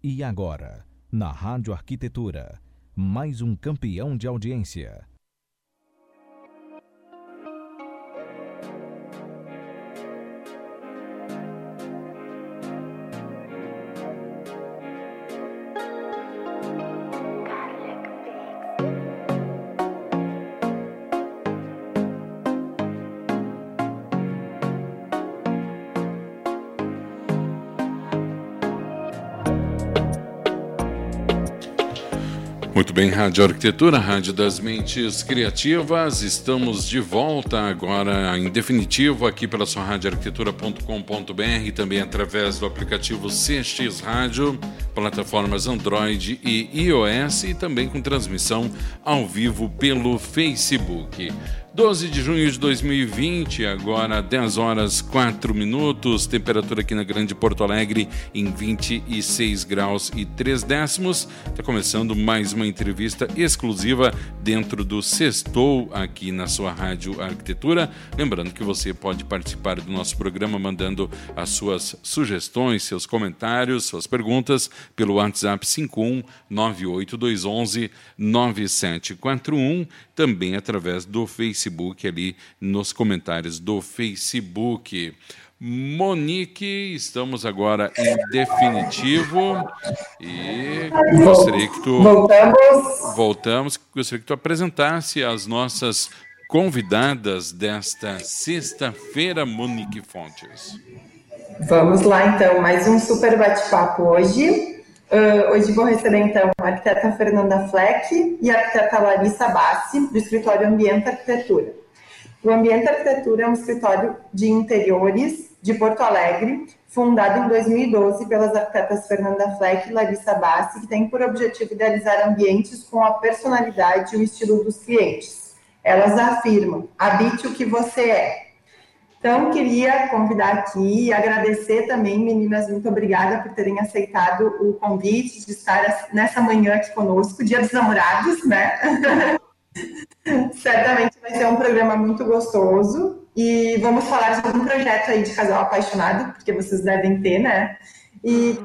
E agora, na Rádio Arquitetura, mais um campeão de audiência. Bem, Rádio Arquitetura, Rádio das Mentes Criativas. Estamos de volta agora em definitivo aqui pela sua radioarquitetura.com.br, também através do aplicativo CX Rádio, plataformas Android e iOS e também com transmissão ao vivo pelo Facebook. 12 de junho de 2020, agora 10 horas 4 minutos, temperatura aqui na Grande Porto Alegre em 26 graus e 3 décimos. Está começando mais uma entrevista exclusiva dentro do Sextou aqui na sua Rádio Arquitetura. Lembrando que você pode participar do nosso programa mandando as suas sugestões, seus comentários, suas perguntas pelo WhatsApp 51 98211 9741, também através do Facebook Facebook ali nos comentários do Facebook. Monique, estamos agora em definitivo e gostaria que tu voltamos. Voltamos, gostaria que tu apresentasse as nossas convidadas desta sexta-feira, Monique Fontes. Vamos lá então, mais um super bate-papo hoje. Uh, hoje vou receber, então, a arquiteta Fernanda Fleck e a arquiteta Larissa Bassi, do escritório Ambiente Arquitetura. O Ambiente Arquitetura é um escritório de interiores de Porto Alegre, fundado em 2012 pelas arquitetas Fernanda Fleck e Larissa Bassi, que tem por objetivo idealizar ambientes com a personalidade e o estilo dos clientes. Elas afirmam: habite o que você é, então, queria convidar aqui e agradecer também, meninas, muito obrigada por terem aceitado o convite de estar nessa manhã aqui conosco, Dia dos Namorados, né? Certamente vai ser um programa muito gostoso e vamos falar sobre um projeto aí de casal apaixonado, porque vocês devem ter, né? E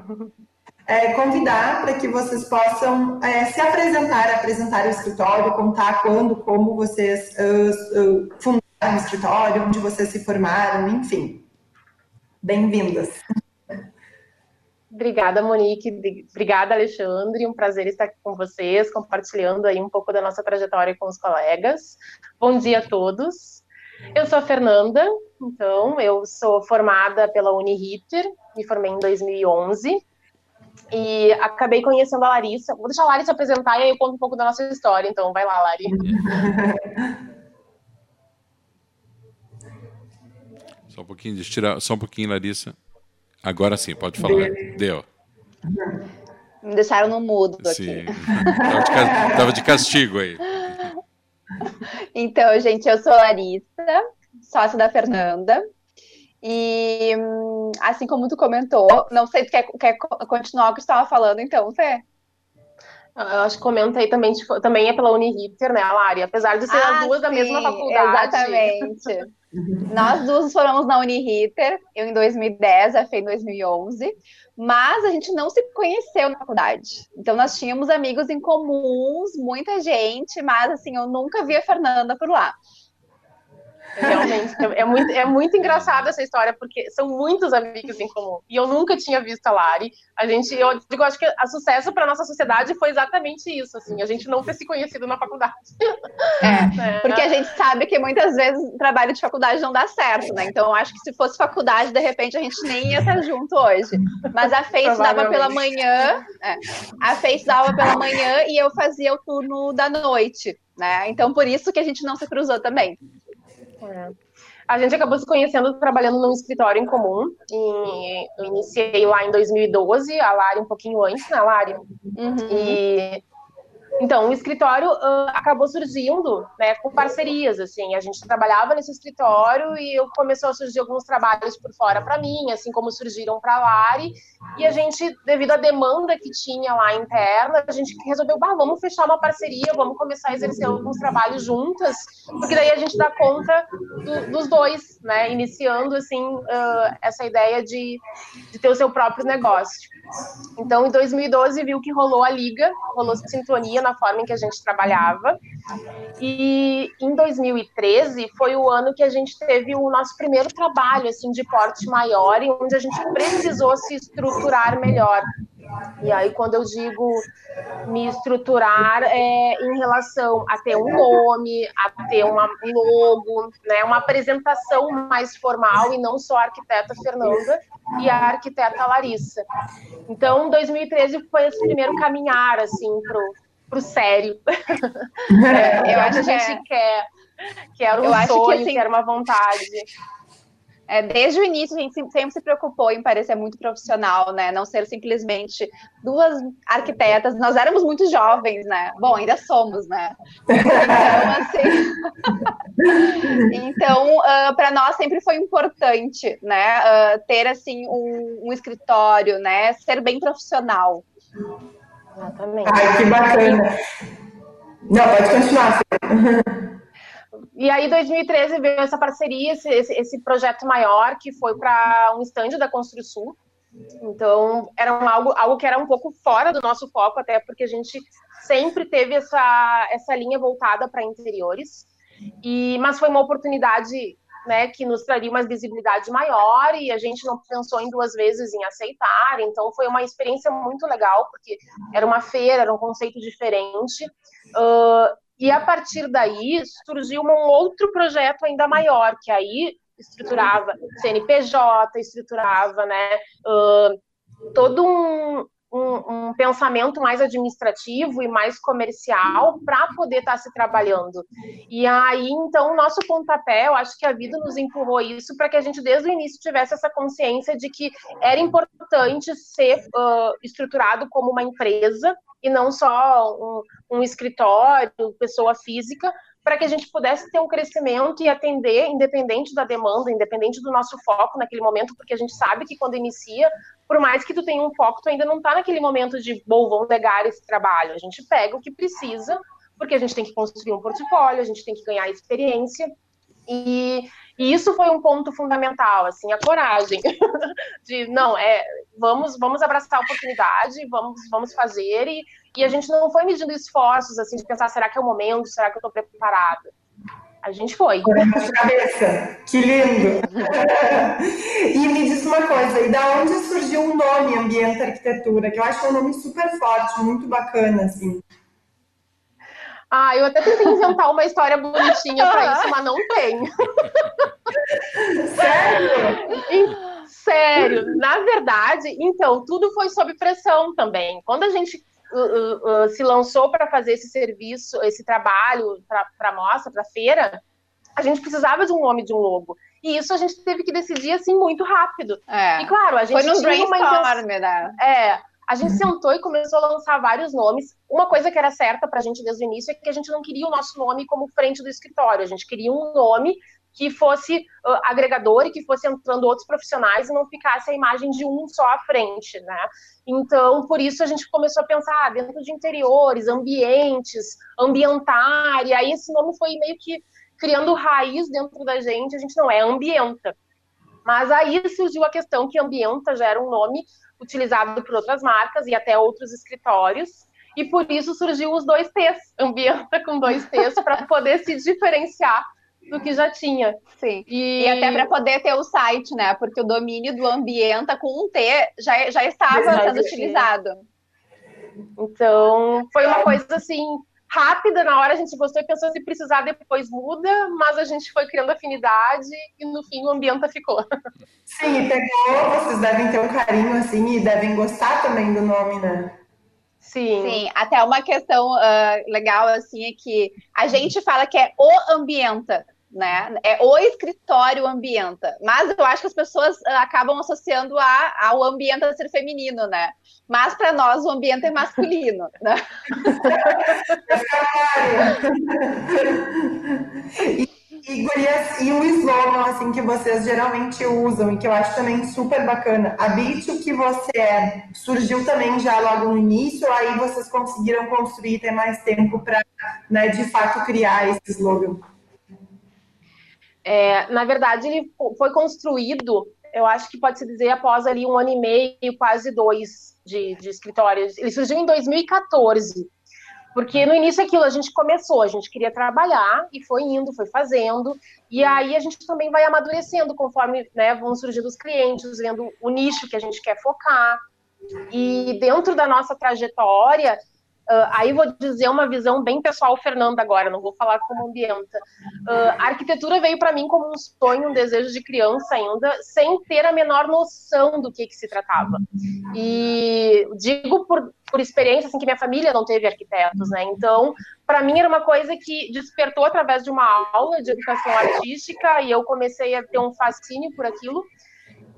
é, convidar para que vocês possam é, se apresentar, apresentar o escritório, contar quando, como vocês uh, uh, fundaram no escritório, onde vocês se formaram, enfim. Bem-vindas. Obrigada, Monique. Obrigada, Alexandre. Um prazer estar aqui com vocês, compartilhando aí um pouco da nossa trajetória com os colegas. Bom dia a todos. Eu sou a Fernanda, então, eu sou formada pela Uniriter, me formei em 2011 e acabei conhecendo a Larissa. Vou deixar a Larissa apresentar e aí eu conto um pouco da nossa história, então vai lá, Lari. Só um pouquinho, de tirar, só um pouquinho, Larissa. Agora sim, pode falar. Deu. Me deixaram no mudo sim. aqui. Tava tava de castigo aí. Então, gente, eu sou Larissa, sócia da Fernanda. E assim como tu comentou, não sei se quer, quer continuar o que estava falando, então, Fê? Eu acho que comenta aí também, tipo, também é pela Uniriter, né, Lari? Apesar de ser ah, as duas sim, da mesma faculdade. Exatamente. Nós duas formamos na Uniriter, eu em 2010, a Fê em 2011, mas a gente não se conheceu na faculdade. Então nós tínhamos amigos em comuns, muita gente, mas assim, eu nunca vi a Fernanda por lá. Realmente, é, é muito, é muito engraçada essa história, porque são muitos amigos em comum. E eu nunca tinha visto a Lari. A gente, eu digo, acho que a sucesso para nossa sociedade foi exatamente isso, assim, a gente não ter se conhecido na faculdade. É, é, porque a gente sabe que muitas vezes o trabalho de faculdade não dá certo, né? Então, acho que se fosse faculdade, de repente a gente nem ia estar junto hoje. Mas a Fê estudava pela manhã, é, a Fê estudava pela manhã e eu fazia o turno da noite, né? Então, por isso que a gente não se cruzou também. É. A gente acabou se conhecendo trabalhando num escritório em comum. E eu iniciei lá em 2012, a Lari um pouquinho antes, né, Lari? Uhum. E Então, o escritório uh, acabou surgindo né, com parcerias, assim, a gente trabalhava nesse escritório e começou a surgir alguns trabalhos por fora para mim, assim como surgiram para a Lari, e a gente, devido à demanda que tinha lá interna, a gente resolveu, bah, vamos fechar uma parceria, vamos começar a exercer alguns trabalhos juntas, porque daí a gente dá conta do, dos dois, né, iniciando, assim, uh, essa ideia de, de ter o seu próprio negócio. Então, em 2012, viu que rolou a liga, rolou sintonia na forma em que a gente trabalhava. E em 2013 foi o ano que a gente teve o nosso primeiro trabalho assim de porte maior, e onde a gente precisou se estruturar melhor. E aí, quando eu digo me estruturar, é em relação a ter um nome, a ter um logo, né, uma apresentação mais formal e não só a arquiteta Fernanda e a arquiteta Larissa. Então, 2013 foi esse primeiro caminhar assim pro sério. é, eu acho que a gente é. quer, que era um eu sonho, que, assim, que era uma vontade. É, desde o início, a gente sempre se preocupou em parecer muito profissional, né? Não ser simplesmente duas arquitetas. Nós éramos muito jovens, né? Bom, ainda somos, né? Então, assim. então, uh, para nós sempre foi importante, né? Uh, ter, assim, um, um escritório, né? Ser bem profissional. Exatamente. Ai, que bacana. Não, pode continuar. E aí, 2013 veio essa parceria, esse, esse projeto maior, que foi para um estande da Construção. Então, era um, algo, algo que era um pouco fora do nosso foco, até porque a gente sempre teve essa, essa linha voltada para interiores. E, mas foi uma oportunidade né, que nos traria uma visibilidade maior e a gente não pensou em duas vezes em aceitar. Então foi uma experiência muito legal porque era uma feira, era um conceito diferente. Uh, e a partir daí surgiu um outro projeto ainda maior que aí estruturava CNPJ, estruturava, né, uh, todo um, um, um, pensamento mais administrativo e mais comercial para poder estar tá se trabalhando. E aí, então, o nosso pontapé, eu acho que a vida nos empurrou isso para que a gente, desde o início, tivesse essa consciência de que era importante ser uh, estruturado como uma empresa e não só um, um escritório, pessoa física, para que a gente pudesse ter um crescimento e atender, independente da demanda, independente do nosso foco naquele momento, porque a gente sabe que quando inicia, por mais que tu tenha um foco, tu ainda não está naquele momento de, bom, vamos negar esse trabalho. A gente pega o que precisa, porque a gente tem que construir um portfólio, a gente tem que ganhar experiência, e, e, isso foi um ponto fundamental, assim, a coragem de não é, vamos, vamos abraçar a oportunidade, vamos, vamos fazer e, e a gente não foi medindo esforços assim de pensar será que é o momento, será que eu estou preparada. A gente foi. Cabeça, que lindo! e me diz uma coisa, e da onde surgiu o nome Ambiente Arquitetura? Que eu acho um nome super forte, muito bacana, assim. Ah, eu até tentei inventar uma história bonitinha para isso, mas não tem. Sério? Sério. Na verdade, então, tudo foi sob pressão também. Quando a gente uh, uh, uh, se lançou para fazer esse serviço, esse trabalho para a mostra, para a feira, a gente precisava de um nome de um logo. E isso a gente teve que decidir assim muito rápido. É. E claro, a gente foi no tinha uma intenção. Né? É, a gente sentou e começou a lançar vários nomes. Uma coisa que era certa para a gente desde o início é que a gente não queria o nosso nome como frente do escritório. A gente queria um nome que fosse uh, agregador e que fosse entrando outros profissionais e não ficasse a imagem de um só à frente, né? Então, por isso a gente começou a pensar ah, dentro de interiores, ambientes, ambientar, e aí esse nome foi meio que criando raiz dentro da gente. A gente não é ambienta. Mas aí surgiu a questão que ambienta já era um nome utilizado por outras marcas e até outros escritórios. E por isso surgiu os dois T's, Ambienta com dois T's, para poder se diferenciar do que já tinha. Sim. E, e até para poder ter o site, né? Porque o domínio do Ambienta com um T já, já estava sendo utilizado. Então, foi uma coisa assim rápida, na hora a gente gostou e pensou se precisar depois muda, mas a gente foi criando afinidade e no fim o ambiente ficou. Sim, pegou, vocês devem ter um carinho assim e devem gostar também do nome, né? Sim. Sim, até uma questão uh, legal assim é que a gente fala que é o ambienta, né? É o escritório ambienta. Mas eu acho que as pessoas uh, acabam associando a, ao ambiente ser feminino, né? Mas para nós o ambiente é masculino, né? E, gurias, e o slogan assim, que vocês geralmente usam e que eu acho também super bacana. Habite o que você é. Surgiu também já logo no início, aí vocês conseguiram construir, ter mais tempo para, né, de fato, criar esse slogan. É, na verdade, ele foi construído, eu acho que pode se dizer, após ali um ano e meio, quase dois de, de escritórios. Ele surgiu em 2014. Porque no início aquilo, a gente começou, a gente queria trabalhar e foi indo, foi fazendo, e aí a gente também vai amadurecendo conforme né, vão surgindo os clientes, vendo o nicho que a gente quer focar. E dentro da nossa trajetória, Uh, aí vou dizer uma visão bem pessoal, Fernanda, agora, não vou falar como ambienta. Uh, a arquitetura veio para mim como um sonho, um desejo de criança ainda, sem ter a menor noção do que, que se tratava. E digo por, por experiência, assim, que minha família não teve arquitetos, né? Então, para mim era uma coisa que despertou através de uma aula de educação artística e eu comecei a ter um fascínio por aquilo.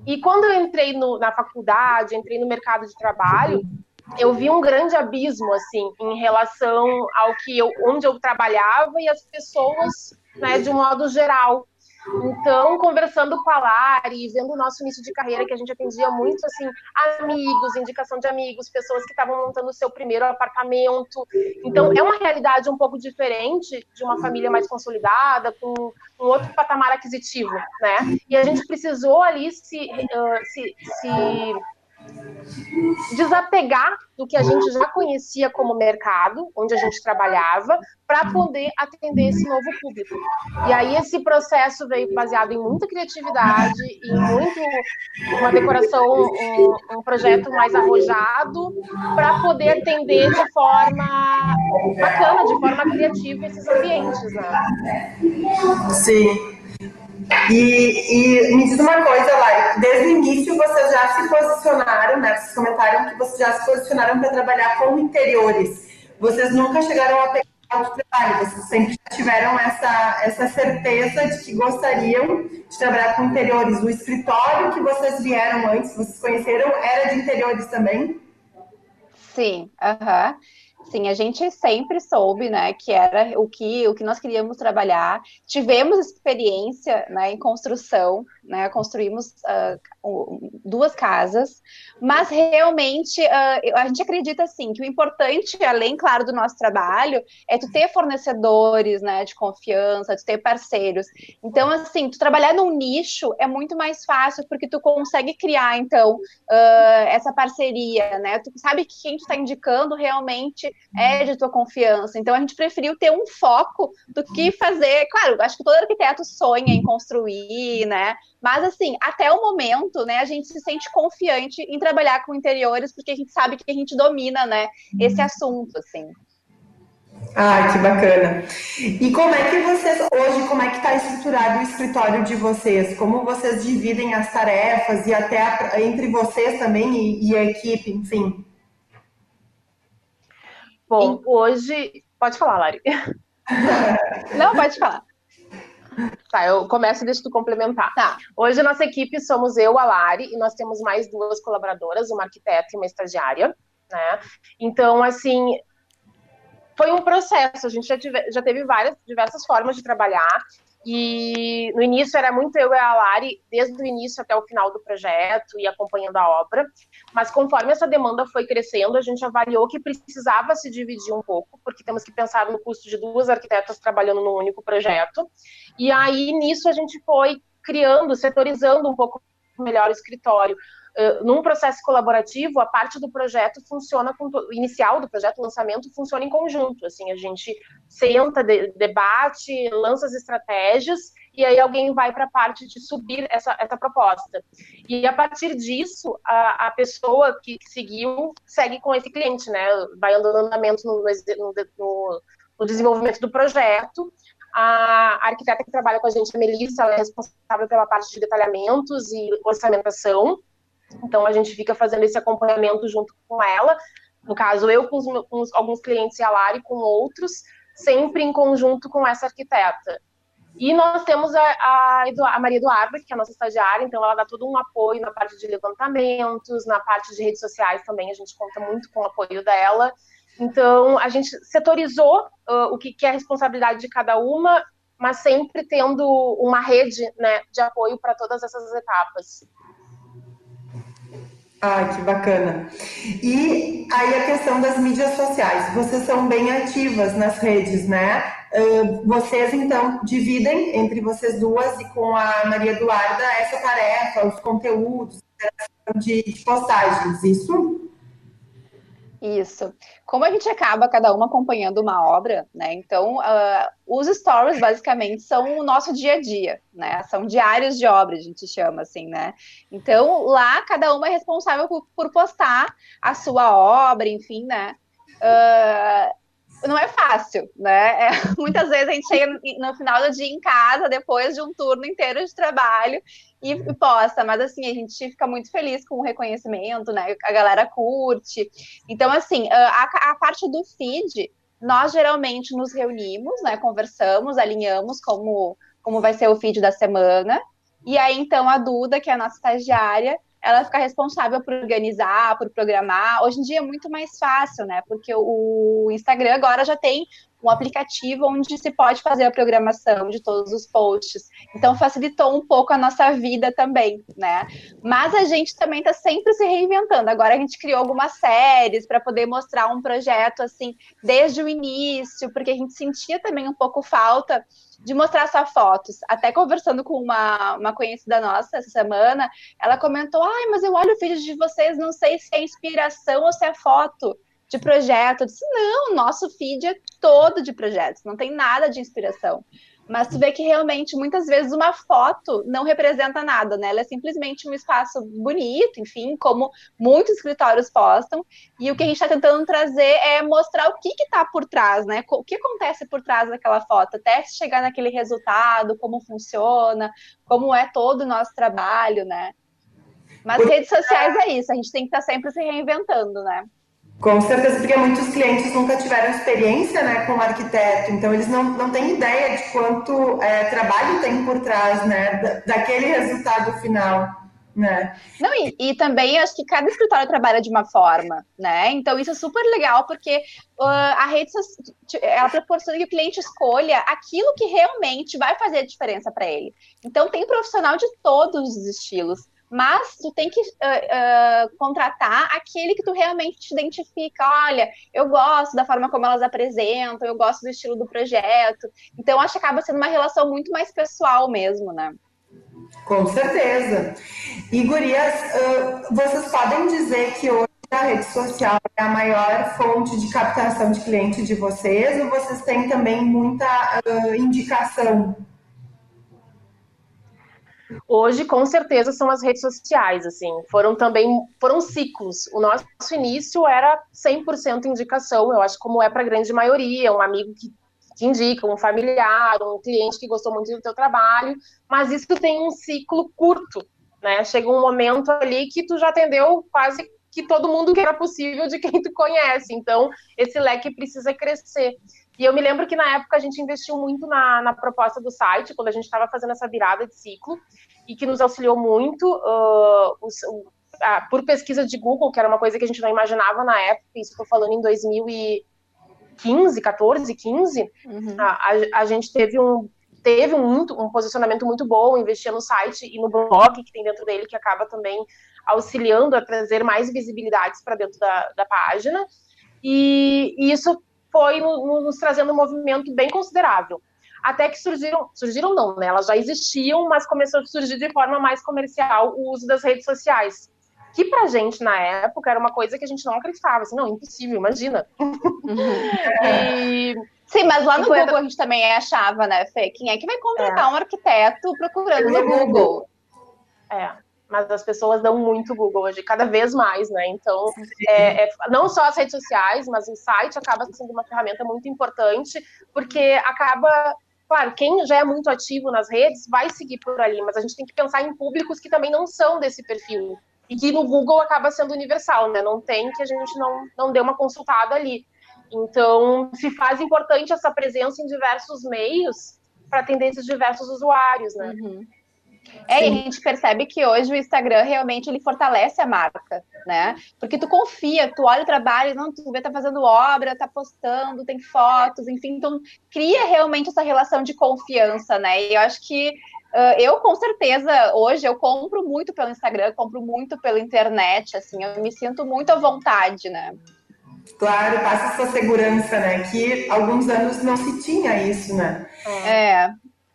E quando eu entrei no, na faculdade, entrei no mercado de trabalho, eu vi um grande abismo assim em relação ao que eu, onde eu trabalhava e as pessoas, né, de um modo geral. Então, conversando com a Lari, vendo o nosso início de carreira, que a gente atendia muito, assim, amigos, indicação de amigos, pessoas que estavam montando o seu primeiro apartamento. Então, é uma realidade um pouco diferente de uma família mais consolidada, com um outro patamar aquisitivo, né? E a gente precisou ali se, uh, se, se desapegar do que a gente já conhecia como mercado, onde a gente trabalhava, para poder atender esse novo público. E aí esse processo veio baseado em muita criatividade, em muito uma decoração, um, um projeto mais arrojado, para poder atender de forma bacana, de forma criativa esses ambientes, né? Sim. E, e, me diz uma coisa, Lari, desde o início vocês já se posicionaram, né? Vocês comentaram que vocês já se posicionaram para trabalhar com interiores. Vocês nunca chegaram a pegar outro trabalho, vocês sempre tiveram essa, essa certeza de que gostariam de trabalhar com interiores. O escritório que vocês vieram antes, vocês conheceram, era de interiores também? Sim, aham. Uh -huh. Sim, a gente sempre soube, né, que era o que, o que nós queríamos trabalhar. Tivemos experiência, né, em construção, né, construímos uh, duas casas, mas realmente uh, a gente acredita, assim, que o importante, além, claro, do nosso trabalho, é tu ter fornecedores, né, de confiança, tu ter parceiros. Então, assim, tu trabalhar num nicho é muito mais fácil, porque tu consegue criar, então, uh, essa parceria, né, tu sabe que quem tu está indicando realmente é de tua confiança. Então a gente preferiu ter um foco do que fazer. Claro, acho que todo arquiteto sonha em construir, né? Mas assim, até o momento, né, a gente se sente confiante em trabalhar com interiores porque a gente sabe que a gente domina, né, esse assunto, assim. Ah, que bacana. E como é que vocês, hoje, como é que está estruturado o escritório de vocês? Como vocês dividem as tarefas e até a, entre vocês também e, e a equipe, enfim? Bom, hoje. Pode falar, Lari. Não, pode falar. Tá, eu começo e deixo tu complementar. Tá. Hoje, nossa equipe somos eu, a Lari, e nós temos mais duas colaboradoras, uma arquiteta e uma estagiária, né? Então, assim, foi um processo. A gente já, tive, já teve várias, diversas formas de trabalhar. E no início era muito eu e a Lari, desde o início até o final do projeto e acompanhando a obra. Mas conforme essa demanda foi crescendo, a gente avaliou que precisava se dividir um pouco, porque temos que pensar no custo de duas arquitetas trabalhando num único projeto. E aí nisso a gente foi criando, setorizando um pouco melhor o escritório. Num processo colaborativo, a parte do projeto funciona com inicial do projeto, lançamento funciona em conjunto. Assim, a gente senta, de, debate, lança as estratégias e aí alguém vai para a parte de subir essa, essa proposta. E a partir disso, a, a pessoa que seguiu segue com esse cliente, né? Vai andando andamento no, no, no, no desenvolvimento do projeto a arquiteta que trabalha com a gente, a Melissa, ela é responsável pela parte de detalhamentos e orçamentação. Então, a gente fica fazendo esse acompanhamento junto com ela. No caso, eu com, com alguns clientes e a Lari com outros, sempre em conjunto com essa arquiteta. E nós temos a, a, a, Maria Eduarda, que é a nossa estagiária, então ela dá todo um apoio na parte de levantamentos, na parte de redes sociais também, a gente conta muito com o apoio dela. Então, a gente setorizou uh, o que, que é a responsabilidade de cada uma, mas sempre tendo uma rede né, de apoio para todas essas etapas. Ah, que bacana. E aí a questão das mídias sociais. Vocês são bem ativas nas redes, né? Vocês, então, dividem entre vocês duas e com a Maria Eduarda essa tarefa, os conteúdos de postagens, isso? Isso. Como a gente acaba cada uma acompanhando uma obra, né? Então, uh, os stories basicamente são o nosso dia a dia, né? São diários de obra, a gente chama assim, né? Então, lá cada uma é responsável por, por postar a sua obra, enfim, né? Uh, não é fácil, né? É, muitas vezes a gente chega no, no, final do dia em casa, depois de um turno inteiro de trabalho, e, posta, mas assim, a gente fica muito feliz com o reconhecimento, né? A galera curte. Então, assim, a, a parte do feed, nós geralmente nos reunimos, né? Conversamos, alinhamos como, como vai ser o feed da semana. E aí, então, a Duda, que é a nossa estagiária, ela fica responsável por organizar, por programar. Hoje em dia é muito mais fácil, né? Porque o Instagram agora já tem um aplicativo onde se pode fazer a programação de todos os posts. Então facilitou um pouco a nossa vida também, né? Mas a gente também está sempre se reinventando. Agora a gente criou algumas séries para poder mostrar um projeto assim desde o início, porque a gente sentia também um pouco falta de mostrar só fotos. Até conversando com uma, uma conhecida nossa essa semana, ela comentou: ai, mas eu olho o vídeo de vocês, não sei se é inspiração ou se é foto de projeto. Eu disse, não, nosso feed é todo de projetos, não tem nada de inspiração. Mas tu vê que realmente, muitas vezes, uma foto não representa nada, né? Ela é simplesmente um espaço bonito, enfim, como muitos escritórios postam. E o que a gente está tentando trazer é mostrar o que está por trás, né? O que acontece por trás daquela foto, até chegar naquele resultado, como funciona, como é todo o nosso trabalho, né? Mas redes sociais é isso, a gente tem que estar tá sempre se reinventando, né? Com certeza, porque muitos clientes nunca tiveram experiência né, com o arquiteto, então eles não, não têm ideia de quanto é, trabalho tem por trás né, daquele resultado final. Né? Não, e, e também acho que cada escritório trabalha de uma forma, né? Então isso é super legal porque uh, a rede ela proporciona que o cliente escolha aquilo que realmente vai fazer a diferença para ele. Então tem profissional de todos os estilos mas tu tem que uh, uh, contratar aquele que tu realmente te identifica. Olha, eu gosto da forma como elas apresentam, eu gosto do estilo do projeto. Então, acho que acaba sendo uma relação muito mais pessoal mesmo, né? Com certeza. E, gurias, uh, vocês podem dizer que hoje a rede social é a maior fonte de captação de cliente de vocês ou vocês têm também muita indicação Hoje, com certeza, são as redes sociais, assim, foram também, foram ciclos. O nosso início era 100% indicação, eu acho como é para a grande maioria, um amigo que, que indica, um familiar, um cliente que gostou muito do teu trabalho, mas isso tem um ciclo curto, né? Chega um momento ali que tu já atendeu quase que todo mundo que era possível de quem tu conhece, então esse leque precisa crescer. E eu me lembro que na época a gente investiu muito na, na proposta do site, quando a gente estava fazendo essa virada de ciclo, e que nos auxiliou muito uh, os, uh, por pesquisa de Google, que era uma coisa que a gente não imaginava na época, isso estou falando em 2015, 14, 15, uhum. a, a, a, gente teve um teve um, um posicionamento muito bom, investia no site e no blog que tem dentro dele, que acaba também auxiliando a trazer mais visibilidades para dentro da, da página. E, e isso foi nos trazendo um movimento bem considerável. Até que surgiram, surgiram não, né? Elas já existiam, mas começou a surgir de forma mais comercial o uso das redes sociais. Que pra gente, na época, era uma coisa que a gente não acreditava. Assim, não, impossível, imagina. Uhum. e... Sim, mas lá no Google a gente também achava, né, Fê? Quem é que vai contratar é. um arquiteto procurando no Google? É mas as pessoas dão muito Google hoje, cada vez mais, né? Então, é, é, não só as redes sociais, mas o site acaba sendo uma ferramenta muito importante, porque acaba. Claro, quem já é muito ativo nas redes vai seguir por ali, mas a gente tem que pensar em públicos que também não são desse perfil. E que no Google acaba sendo universal, né? Não tem que a gente não, não dê uma consultada ali. Então, se faz importante essa presença em diversos meios, para atender esses diversos usuários, né? Uhum. É, e a gente percebe que hoje o Instagram realmente ele fortalece a marca, né? Porque tu confia, tu olha o trabalho, não, tu vê tá fazendo obra, tá postando, tem fotos, enfim, então cria realmente essa relação de confiança, né? E eu acho que uh, eu com certeza hoje eu compro muito pelo Instagram, compro muito pela internet, assim, eu me sinto muito à vontade, né? Claro, passa essa segurança, né? Que alguns anos não se tinha isso, né? É.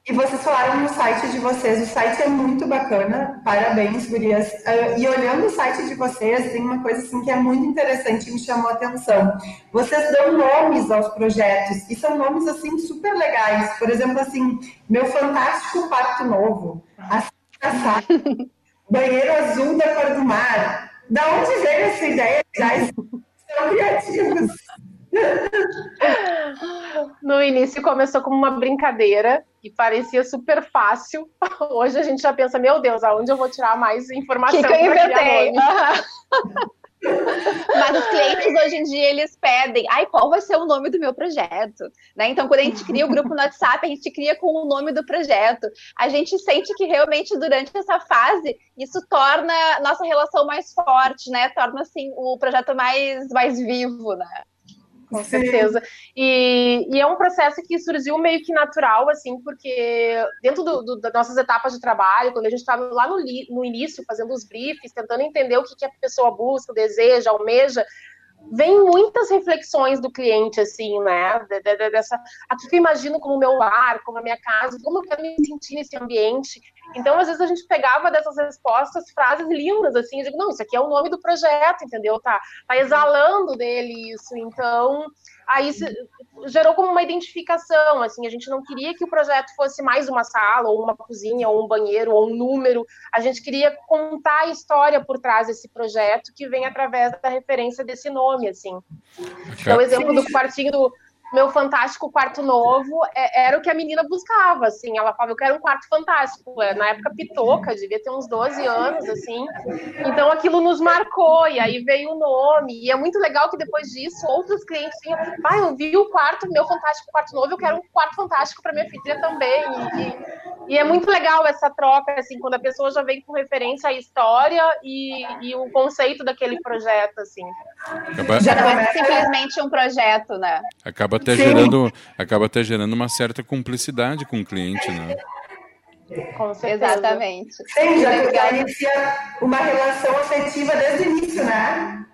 E vocês falaram no site de vocês, o site é muito bacana, parabéns, gurias. Uh, e olhando o site de vocês, tem uma coisa assim que é muito interessante e me chamou a atenção. Vocês dão nomes aos projetos, e são nomes assim super legais. Por exemplo, assim, meu fantástico quarto novo, a banheiro azul da cor do mar. Da onde veio essa ideia? Já são criativos. No início começou como uma brincadeira e parecia super fácil. Hoje a gente já pensa, meu Deus, aonde eu vou tirar mais informação? Que que eu inventei? Mas os clientes hoje em dia eles pedem, ai, qual vai ser o nome do meu projeto? Né? Então, quando a gente cria o grupo no WhatsApp, a gente cria com o nome do projeto. A gente sente que realmente durante essa fase isso torna nossa relação mais forte, né? Torna assim o projeto mais mais vivo, né? Com certeza. E, e, é um processo que surgiu meio que natural, assim, porque dentro do, do, das nossas etapas de trabalho, quando a gente está lá no, no, início, fazendo os briefs, tentando entender o que, que a pessoa busca, deseja, almeja, vem muitas reflexões do cliente, assim, né? Dessa, aqui que eu imagino como meu lar, como a minha casa, como eu quero me sentir nesse ambiente. Então, às vezes, a gente pegava dessas respostas frases lindas, assim, eu digo, não, isso aqui é o nome do projeto, entendeu? Tá, tá exalando dele isso. Então, aí gerou como uma identificação, assim, a gente não queria que o projeto fosse mais uma sala, ou uma cozinha, ou um banheiro, ou um número, a gente queria contar a história por trás desse projeto, que vem através da referência desse nome, assim. Então, o exemplo do quartinho do meu fantástico quarto novo é, era o que a menina buscava, assim, ela falava, eu quero um quarto fantástico, é, na época pitoca, devia ter uns 12 anos, assim, então aquilo nos marcou, e aí veio o nome, e é muito legal que depois disso, outros clientes vinham, ah, eu vi o quarto, meu fantástico quarto novo, eu quero um quarto fantástico para minha filha também, e, e, é muito legal essa troca, assim, quando a pessoa já vem com referência à história e, e o conceito daquele projeto, assim. Acaba... Já não é simplesmente um projeto, né? Acaba até gerando, acaba até gerando uma certa cumplicidade com o cliente, né? Com certeza. Exatamente. Sim, já inicia uma relação afetiva desde o início, né?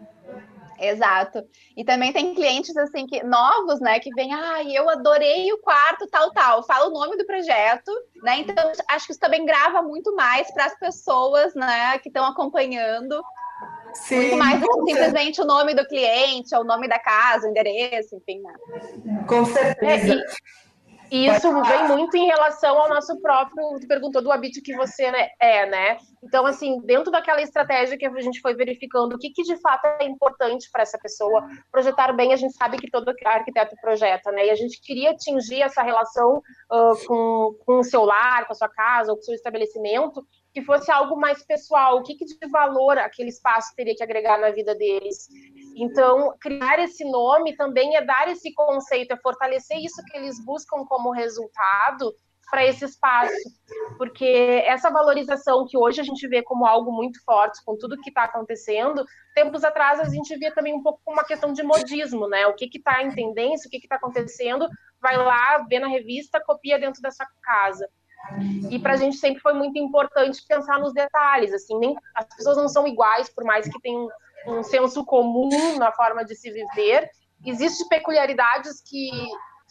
Exato. E também tem clientes assim que novos, né, que vêm, ah, eu adorei o quarto tal tal, fala o nome do projeto, né? Então acho que isso também grava muito mais para as pessoas, né, que estão acompanhando Sim, Muito mais do que simplesmente o nome do cliente, ou o nome da casa, o endereço, enfim. Né? Com certeza. É, e, e isso vem muito em relação ao nosso próprio, tu perguntou do habito que você né, é, né? Então, assim, dentro daquela estratégia que a gente foi verificando o que, que de fato é importante para essa pessoa projetar bem, a gente sabe que todo arquiteto projeta, né? E a gente queria atingir essa relação uh, com, com o seu lar, com a sua casa, ou com o seu estabelecimento, que fosse algo mais pessoal, o que, que de valor aquele espaço teria que agregar na vida deles. Então, criar esse nome também é dar esse conceito, é fortalecer isso que eles buscam como resultado para esse espaço, porque essa valorização que hoje a gente vê como algo muito forte com tudo que está acontecendo, tempos atrás a gente via também um pouco como uma questão de modismo, né? O que está em tendência, o que está acontecendo, vai lá, vê na revista, copia dentro da sua casa. E para a gente sempre foi muito importante pensar nos detalhes, assim, nem as pessoas não são iguais, por mais que tenham um senso comum na forma de se viver, existem peculiaridades que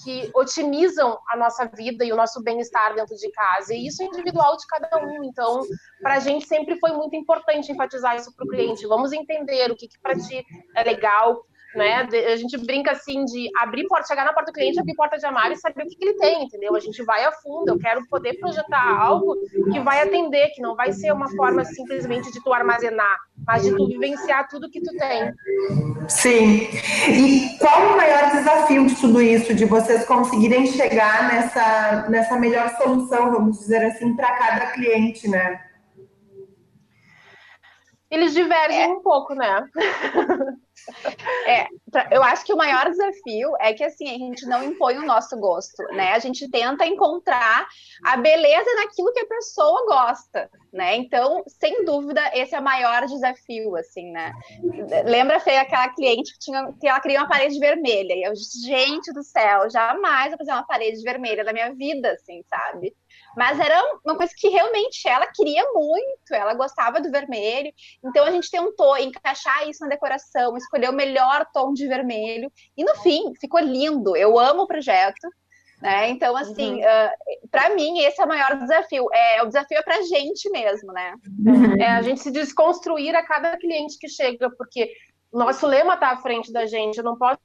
que otimizam a nossa vida e o nosso bem-estar dentro de casa. E isso é individual de cada um. Então, para a gente sempre foi muito importante enfatizar isso para o cliente. Vamos entender o que, que para ti é legal, né? A gente brinca assim de abrir porta, chegar na porta do cliente, abrir porta de armário e saber o que, que, ele tem, entendeu? A gente vai a fundo. Eu quero poder projetar algo que vai atender, que não vai ser uma forma simplesmente de tu armazenar, mas de tu vivenciar tudo que tu tem. Sim. E qual o maior desafio de tudo isso, de vocês conseguirem chegar nessa, nessa melhor solução, vamos dizer assim, para cada cliente, né? Eles divergem é. um pouco, né? É, eu acho que o maior desafio é que assim a gente não impõe o nosso gosto, né? A gente tenta encontrar a beleza naquilo que a pessoa gosta, né? Então, sem dúvida, esse é o maior desafio, assim, né? Lembra Fê, aquela cliente que tinha que ela queria uma parede vermelha e eu, gente do céu, jamais vou fazer uma parede vermelha da minha vida, assim, sabe? Mas era uma coisa que realmente ela queria muito, ela gostava do vermelho. Então a gente tentou encaixar isso na decoração, escolher o melhor tom de vermelho. E no fim, ficou lindo. Eu amo o projeto. Né? Então, assim, uhum. uh, para mim, esse é o maior desafio. É, o desafio é para a gente mesmo, né? Uhum. É a gente se desconstruir a cada cliente que chega, porque nosso lema está à frente da gente. Eu não posso,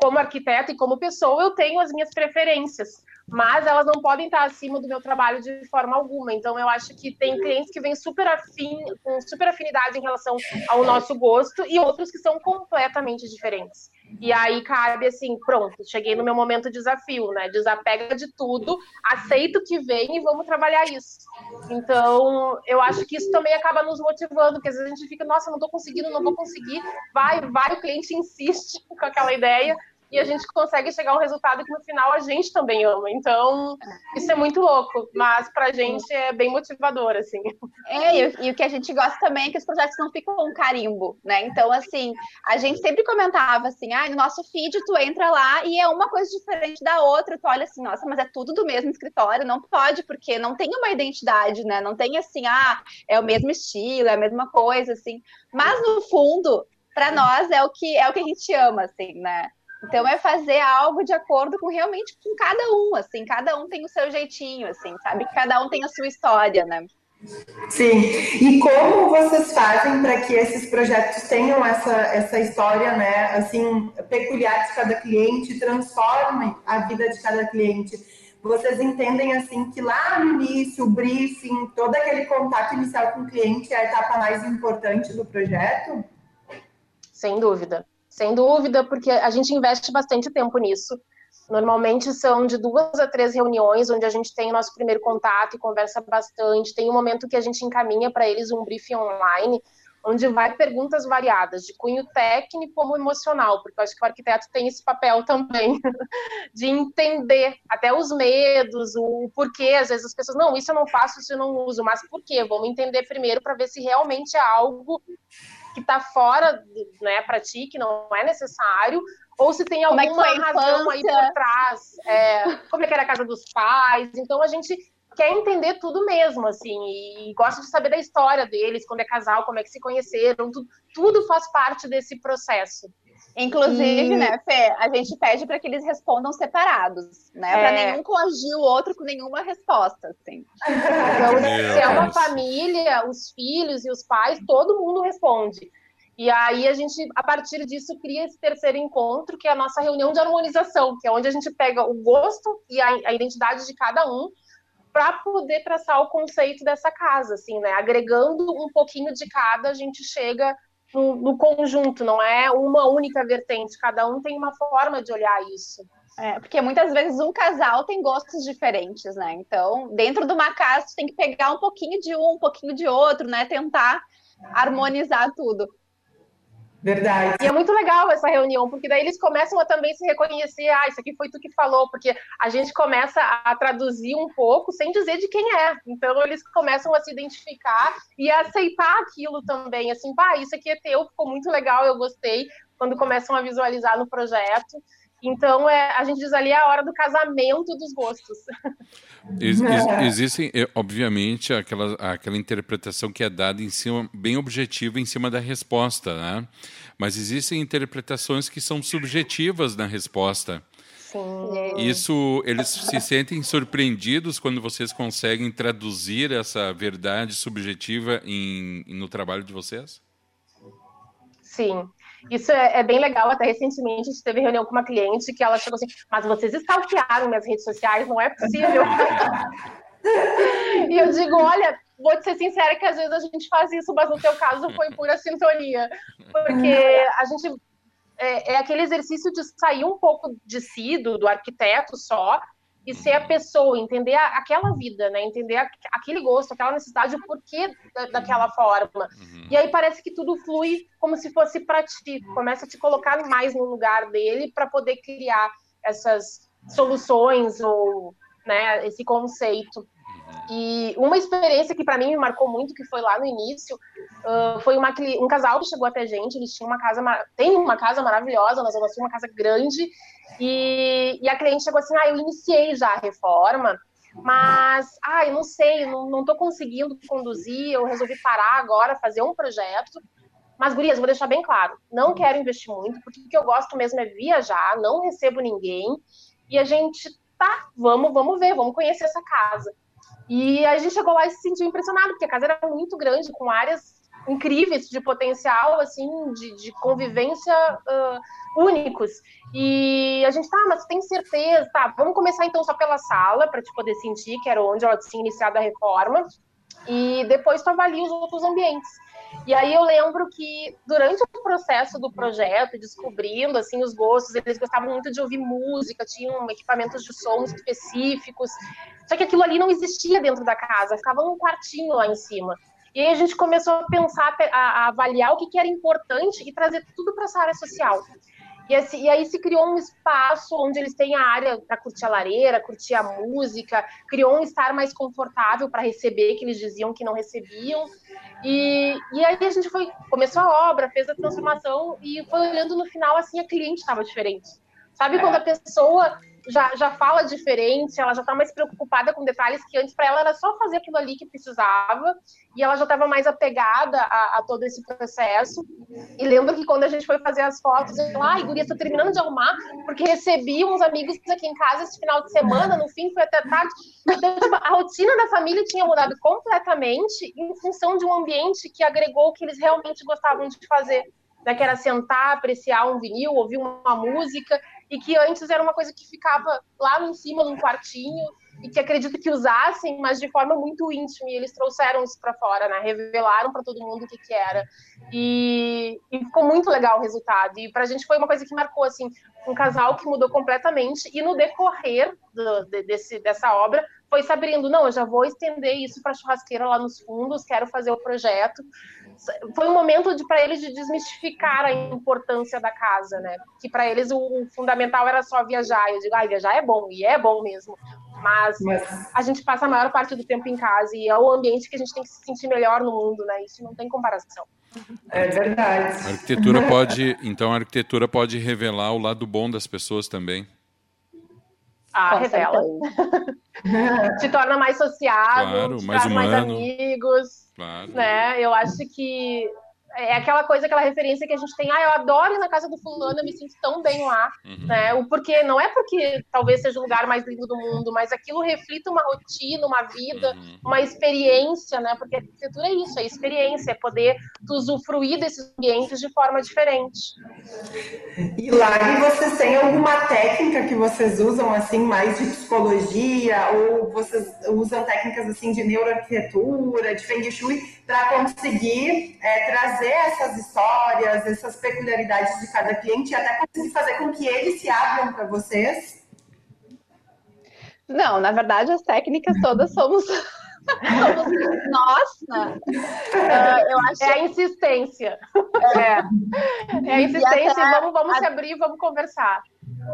como arquiteta e como pessoa, eu tenho as minhas preferências mas elas não podem estar acima do meu trabalho de forma alguma. Então, eu acho que tem clientes que vêm super afim, com super afinidade em relação ao nosso gosto e outros que são completamente diferentes. E aí cabe assim, pronto, cheguei no meu momento de desafio, né? Desapega de tudo, aceito o que vem e vamos trabalhar isso. Então, eu acho que isso também acaba nos motivando, porque às vezes a gente fica, nossa, não estou conseguindo, não vou conseguir. Vai, vai, o cliente insiste com aquela ideia e a gente consegue chegar a um resultado que no final a gente também ama. Então, isso é muito louco, mas pra gente é bem motivador, assim. É, e, e, o que a gente gosta também é que os projetos não ficam um carimbo, né? Então, assim, a gente sempre comentava assim, ah, no nosso feed tu entra lá e é uma coisa diferente da outra, tu olha assim, nossa, mas é tudo do mesmo escritório, não pode, porque não tem uma identidade, né? Não tem assim, ah, é o mesmo estilo, é a mesma coisa, assim. Mas no fundo, para nós é o que é o que a gente ama, assim, né? Então é fazer algo de acordo com realmente com cada um, assim, cada um tem o seu jeitinho, assim, sabe? Cada um tem a sua história, né? Sim. E como vocês fazem para que esses projetos tenham essa, essa história, né, assim, peculiar de cada cliente, transformem a vida de cada cliente? Vocês entendem assim que lá no início, o briefing, todo aquele contato inicial com o cliente é a etapa mais importante do projeto? Sem dúvida. Sem dúvida, porque a gente investe bastante tempo nisso. Normalmente são de duas a três reuniões onde a gente tem o nosso primeiro contato e conversa bastante. Tem um momento que a gente encaminha para eles um briefing online, onde vai perguntas variadas, de cunho técnico como emocional, porque eu acho que o arquiteto tem esse papel também, de entender até os medos, o porquê. Às vezes as pessoas, não, isso eu não faço, isso eu não uso, mas por quê? Vamos entender primeiro para ver se realmente é algo que está fora, né, para ti, que não é necessário, ou se tem é alguma é razão aí por trás, é, como é que era a casa dos pais. Então a gente quer entender tudo mesmo, assim, e gosta de saber da história deles, quando é casal, como é que se conheceram, tudo, tudo faz parte desse processo. Inclusive, e... né, Fê, a gente pede para que eles respondam separados, né? É. Para nenhum coagir o outro com nenhuma resposta, assim. Então, se é uma família, os filhos e os pais, todo mundo responde. E aí a gente, a partir disso, cria esse terceiro encontro, que é a nossa reunião de harmonização, que é onde a gente pega o gosto e a, a identidade de cada um para poder traçar o conceito dessa casa, assim, né? Agregando um pouquinho de cada, a gente chega no, conjunto, não é uma única vertente, cada um tem uma forma de olhar isso. É, porque muitas vezes um casal tem gostos diferentes, né? Então, dentro de uma casa, você tem que pegar um pouquinho de um, um pouquinho de outro, né? Tentar harmonizar tudo. Verdade. E é muito legal essa reunião, porque daí eles começam a também se reconhecer, ah, isso aqui foi tu que falou, porque a gente começa a traduzir um pouco sem dizer de quem é. Então eles começam a se identificar e a aceitar aquilo também, assim, pá, isso aqui é teu, ficou muito legal, eu gostei, quando começam a visualizar no projeto. Então, é, a gente diz ali a hora do casamento dos gostos. Ex ex existem, é, obviamente, aquela, aquela interpretação que é dada em cima, bem objetiva em cima da resposta, né? Mas existem interpretações que são subjetivas na resposta. Sim. Isso, eles se sentem surpreendidos quando vocês conseguem traduzir essa verdade subjetiva em, no trabalho de vocês? Sim. Isso é, é, bem legal. Até recentemente a gente teve reunião com uma cliente que ela chegou assim: Mas vocês stalkearam minhas redes sociais, não é possível. e eu digo: Olha, vou ser sincera que às vezes a gente faz isso, mas no teu caso foi pura sintonia. Porque a gente. É, é aquele exercício de sair um pouco de si, do, do arquiteto só, e ser a pessoa, entender a, aquela vida, né? Entender a, aquele gosto, aquela necessidade, o porquê da, daquela forma. Uhum. E aí parece que tudo flui como se fosse para ti, começa a te colocar mais no lugar dele para poder criar essas soluções ou né, esse conceito. E uma experiência que para mim me marcou muito, que foi lá no início, uh, foi uma, um casal que chegou até a gente, eles tinham uma casa, tem uma casa maravilhosa na Zona Sul, uma casa grande, e, e a cliente chegou assim, ah, eu iniciei já a reforma, mas, ah, eu não sei, não, não tô conseguindo conduzir, eu resolvi parar agora, fazer um projeto, mas, gurias, vou deixar bem claro, não quero investir muito, porque o que eu gosto mesmo é viajar, não recebo ninguém, e a gente, tá, vamos, vamos ver, vamos conhecer essa casa. E a gente chegou lá e se sentiu impressionado, porque a casa era muito grande, com áreas incríveis de potencial, assim, de, de convivência uh, únicos. E a gente, tá, mas tem certeza? Tá, vamos começar então só pela sala, para te poder sentir, que era onde ela tinha iniciado a reforma, e depois tu avalia os outros ambientes. E aí eu lembro que durante o processo do projeto, descobrindo assim os gostos, eles gostavam muito de ouvir música, tinham equipamentos de som específicos. Só que aquilo ali não existia dentro da casa, ficava num quartinho lá em cima. E aí a gente começou a pensar, a, a avaliar o que, que era importante e trazer tudo para essa área social. E, assim, e, aí se criou um espaço onde eles têm a área para curtir a lareira, curtir a música, criou um estar mais confortável para receber, que eles diziam que não recebiam. E, e aí a gente foi, começou a obra, fez a transformação e foi olhando no final, assim, a cliente estava diferente. Sabe é. quando a pessoa já, já fala diferente, ela já está mais preocupada com detalhes que antes para ela era só fazer aquilo ali que precisava, e ela já estava mais apegada a, a, todo esse processo. E lembro que quando a gente foi fazer as fotos, eu ai, guria, estou terminando de arrumar, porque recebi uns amigos aqui em casa esse final de semana, no fim foi até tarde. Então, a rotina da família tinha mudado completamente em função de um ambiente que agregou o que eles realmente gostavam de fazer. Né, que era sentar, apreciar um vinil, ouvir uma música, e que antes era uma coisa que ficava lá em cima, num quartinho, e que acredito que usassem, mas de forma muito íntima, e eles trouxeram isso para fora, né? Revelaram para todo mundo o que, que era. E, e, ficou muito legal o resultado. E para a gente foi uma coisa que marcou, assim, um casal que mudou completamente, e no decorrer do, de, desse, dessa obra, foi se abrindo, não, eu já vou estender isso para a churrasqueira lá nos fundos, quero fazer o projeto, foi um momento de para eles de desmistificar a importância da casa, né? Que para eles o, o, fundamental era só viajar. Eu digo, ah, viajar é bom e é bom mesmo. Mas, Mas, a gente passa a maior parte do tempo em casa e é o ambiente que a gente tem que se sentir melhor no mundo, né? Isso não tem comparação. É verdade. A arquitetura pode, então a arquitetura pode revelar o lado bom das pessoas também. Ah, revela. Te torna mais sociável, claro, mais, humano. mais amigos. Claro. Né? Eu acho que é aquela coisa, aquela referência que a gente tem, ah, eu adoro ir na casa do fulano, eu me sinto tão bem lá, uhum. né? O porquê não é porque talvez seja o lugar mais lindo do mundo, mas aquilo reflita uma rotina, uma vida, uhum. uma experiência, né? Porque a arquitetura é isso, é experiência, é poder usufruir desses ambientes de forma diferente. E lá vocês têm alguma técnica que vocês usam assim mais de psicologia ou vocês usam técnicas assim de neuroarquitetura, de feng shui para conseguir é, trazer essas histórias, essas peculiaridades de cada cliente e até conseguir fazer com que eles se abram para vocês? Não, na verdade, as técnicas todas somos. somos nós, né? Uh, eu acho... É a insistência. É, é a insistência, até, vamos, vamos a... se abrir, vamos conversar.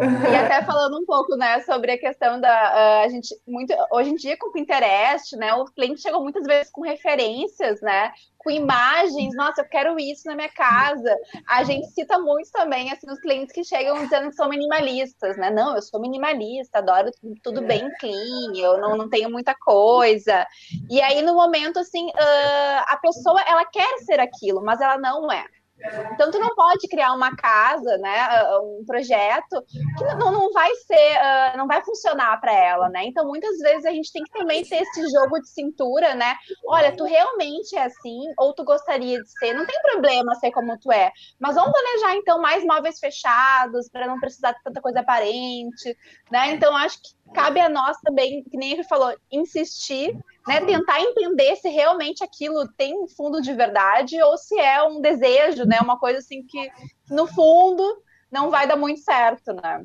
E até falando um pouco, né, sobre a questão da uh, a gente muito hoje em dia com o Pinterest, né, o cliente chegou muitas vezes com referências, né, com imagens, nossa, eu quero isso na minha casa. A gente cita muito também assim os clientes que chegam dizendo que são minimalistas, né? Não, eu sou minimalista, adoro tudo bem clean, eu não, não tenho muita coisa. E aí no momento assim, uh, a pessoa ela quer ser aquilo, mas ela não é. Então, tu não pode criar uma casa, né, ah, um projeto que não, não vai ser, uh, não vai funcionar para ela, né? Então, muitas vezes a gente tem que também ter esse jogo de cintura, né? Olha, tu realmente é assim ou tu gostaria de ser? Não tem problema ser como tu é, mas vamos planejar então mais móveis fechados para não precisar de tanta coisa aparente, né? Então, acho que cabe a nós também, que nem ele falou, insistir né, tentar entender se realmente aquilo tem um fundo de verdade ou se é um desejo, né, uma coisa assim que no fundo não vai dar muito certo, né?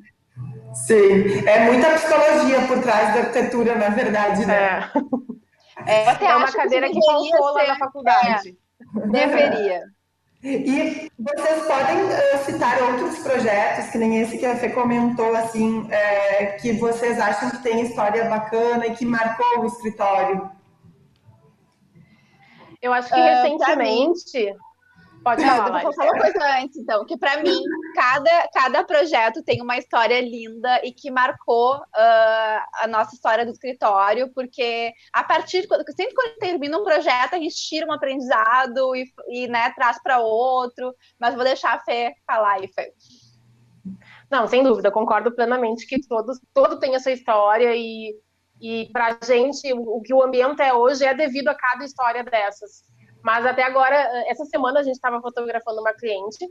Sim, é muita psicologia por trás da arquitetura, na verdade, né? É, é, é uma cadeira que, que faltou lá na faculdade. É, deveria. E vocês podem uh, citar outros projetos, que nem esse que a Fê comentou, assim, é, que vocês acham que tem história bacana e que marcou o escritório? Eu acho que uh, recentemente. Pode falar, Não, vou falar uma coisa antes, então, que para mim, cada, cada projeto tem uma história linda e que marcou uh, a nossa história do escritório, porque a partir, sempre quando termina um projeto, a gente tira um aprendizado e, e né, traz para outro, mas vou deixar a Fê falar aí, Fê. Não, sem dúvida, concordo plenamente que todos, todo tem essa história e, e para a gente, o, o que o ambiente é hoje é devido a cada história dessas. Mas até agora, essa semana a gente estava fotografando uma cliente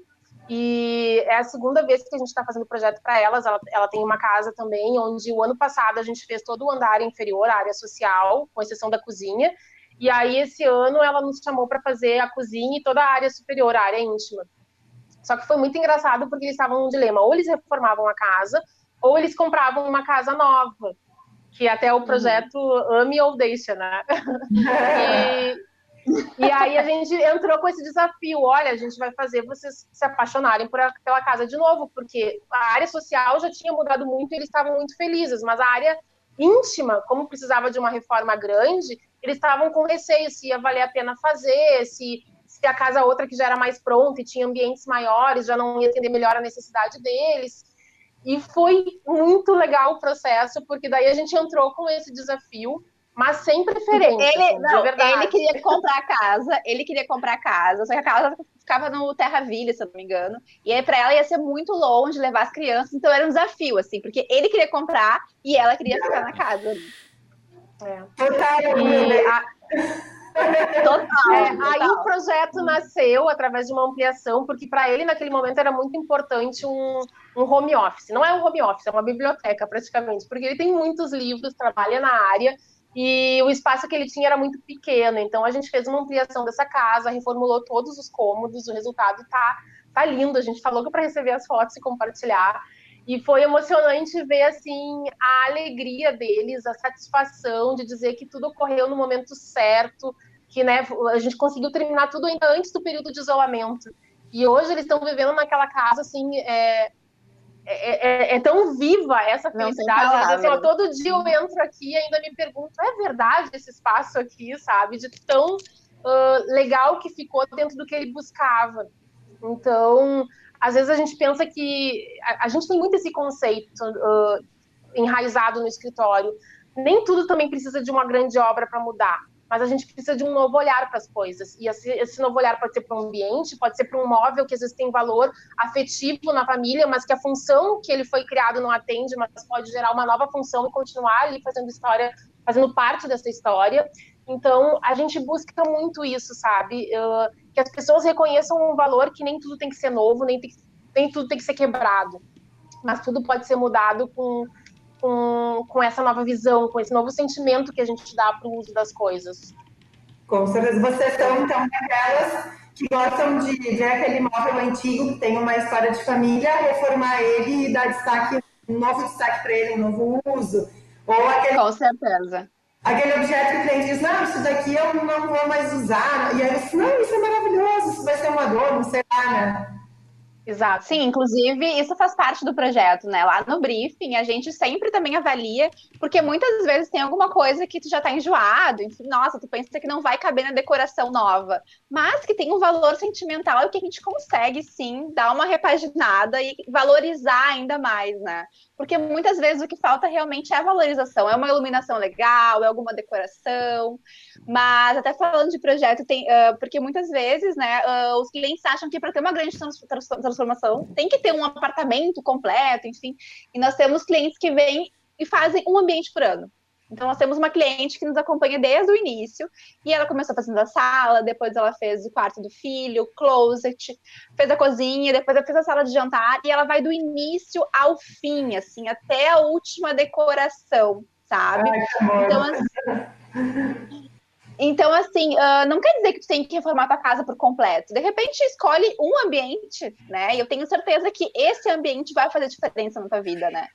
e é a segunda vez que a gente está fazendo projeto para elas. Ela, ela, tem uma casa também, onde o ano passado a gente fez todo o andar inferior, a área social, com exceção da cozinha. E aí, esse ano, ela nos chamou para fazer a cozinha e toda a área superior, a área íntima. Só que foi muito engraçado porque eles estavam num dilema: ou eles reformavam a casa, ou eles compravam uma casa nova, que até o projeto Ame ou Deixa, né? e, e aí a gente entrou com esse desafio: olha, a gente vai fazer vocês se apaixonarem por aquela casa de novo, porque a área social já tinha mudado muito e eles estavam muito felizes, mas a área íntima, como precisava de uma reforma grande, eles estavam com receio se ia valer a pena fazer, se, se a casa outra que já era mais pronta e tinha ambientes maiores já não ia atender melhor a necessidade deles. E foi muito legal o processo, porque daí a gente entrou com esse desafio mas sem preferência. Ele, assim, não, ele queria comprar a casa, ele queria comprar a casa, só que a casa ficava no Terra Ville, se eu não me engano. E aí, para ela ia ser muito longe levar as crianças, então era um desafio, assim, porque ele queria comprar e ela queria ficar na casa. É. E a... Total, é, total. Aí o projeto nasceu através de uma ampliação, porque para ele naquele momento era muito importante um, um home office. Não é um home office, é uma biblioteca praticamente, porque ele tem muitos livros, trabalha na área e o espaço que ele tinha era muito pequeno, então a gente fez uma ampliação dessa casa, reformulou todos os cômodos, o resultado tá, tá lindo, a gente falou que para receber as fotos e compartilhar. E foi emocionante ver assim a alegria deles, a satisfação de dizer que tudo ocorreu no momento certo, que né, a gente conseguiu terminar tudo ainda antes do período de isolamento. E hoje eles estão vivendo naquela casa assim, é, é, é, é, tão viva essa felicidade. Assim, todo dia eu entro aqui e ainda me pergunto: é verdade esse espaço aqui, sabe? De tão uh, legal que ficou dentro do que ele buscava. Então, às vezes a gente pensa que. A, a gente tem muito esse conceito uh, enraizado no escritório. Nem tudo também precisa de uma grande obra para mudar mas a gente precisa de um novo olhar para as coisas. E esse, novo olhar pode ser para o ambiente, pode ser para um móvel que às vezes tem valor afetivo na família, mas que a função que ele foi criado não atende, mas pode gerar uma nova função e continuar ali fazendo história, fazendo parte dessa história. Então, a gente busca muito isso, sabe? Que as pessoas reconheçam um valor que nem tudo tem que ser novo, nem, tem, nem tudo tem que ser quebrado. Mas tudo pode ser mudado com com, com essa nova visão, com esse novo sentimento que a gente dá para o uso das coisas. Com certeza. Vocês são, então, daquelas que gostam de ver aquele imóvel antigo que tem uma história de família, reformar ele e dar destaque, um novo destaque para ele, um novo uso. Ou aquele... Com certeza. Aquele objeto que o cliente diz, não, isso daqui eu não vou mais usar. E aí eu disse, não, isso é maravilhoso, isso vai ser uma dor, não sei lá, né? Exato. Sim, inclusive isso faz parte do projeto, né? Lá no briefing a gente sempre também avalia, porque muitas vezes tem alguma coisa que tu já tá enjoado, enfim, nossa, tu pensa que não vai caber na decoração nova, mas que tem um valor sentimental e que a gente consegue sim dar uma repaginada e valorizar ainda mais, né? Porque muitas vezes o que falta realmente é valorização, é uma iluminação legal, é alguma decoração, mas até falando de projeto, tem, uh, porque muitas vezes, né, uh, os clientes acham que para ter uma grande trans transformação tem que ter um apartamento completo, enfim, e nós temos clientes que vêm e fazem um ambiente por ano. Então, nós temos uma cliente que nos acompanha desde o início, e ela começou fazendo a sala, depois ela fez o quarto do filho, o closet, fez a cozinha, depois ela fez a sala de jantar, e ela vai do início ao fim, assim, até a última decoração, sabe? Ai, então, assim, então, assim, uh, não quer dizer que tu tem que reformar tua casa por completo. De repente, escolhe um ambiente, né? E eu tenho certeza que esse ambiente vai fazer diferença na tua vida, né?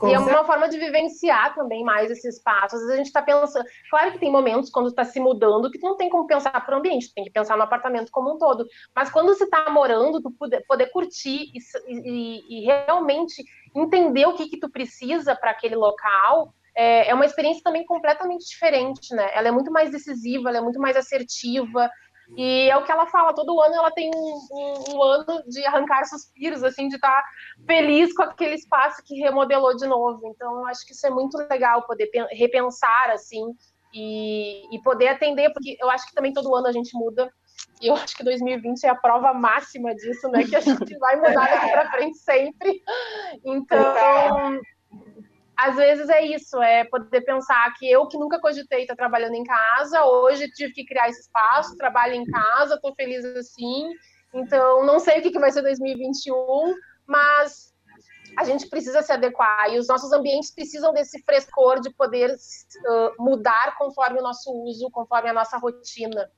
Com e é uma forma de vivenciar também mais esse espaço. Às vezes a gente está pensando. Claro que tem momentos quando está se mudando que tu não tem como pensar para o ambiente, tu tem que pensar no apartamento como um todo. Mas quando você está morando, tu poder, poder curtir e, e, e, realmente entender o que, que tu precisa para aquele local. É, é uma experiência também completamente diferente, né? Ela é muito mais decisiva, ela é muito mais assertiva, e é o que ela fala, todo ano ela tem um, um, um ano de arrancar suspiros, assim, de estar tá feliz com aquele espaço que remodelou de novo. Então, eu acho que isso é muito legal, poder repensar, assim, e, e poder atender, porque eu acho que também todo ano a gente muda, e eu acho que 2020 é a prova máxima disso, né? Que a gente vai mudar daqui para frente sempre. Então, às vezes é isso, é poder pensar que eu que nunca cogitei estar trabalhando em casa, hoje tive que criar esse espaço, trabalho em casa, estou feliz assim. Então, não sei o que vai ser 2021, mas a gente precisa se adequar e os nossos ambientes precisam desse frescor de poder uh, mudar conforme o nosso uso, conforme a nossa rotina.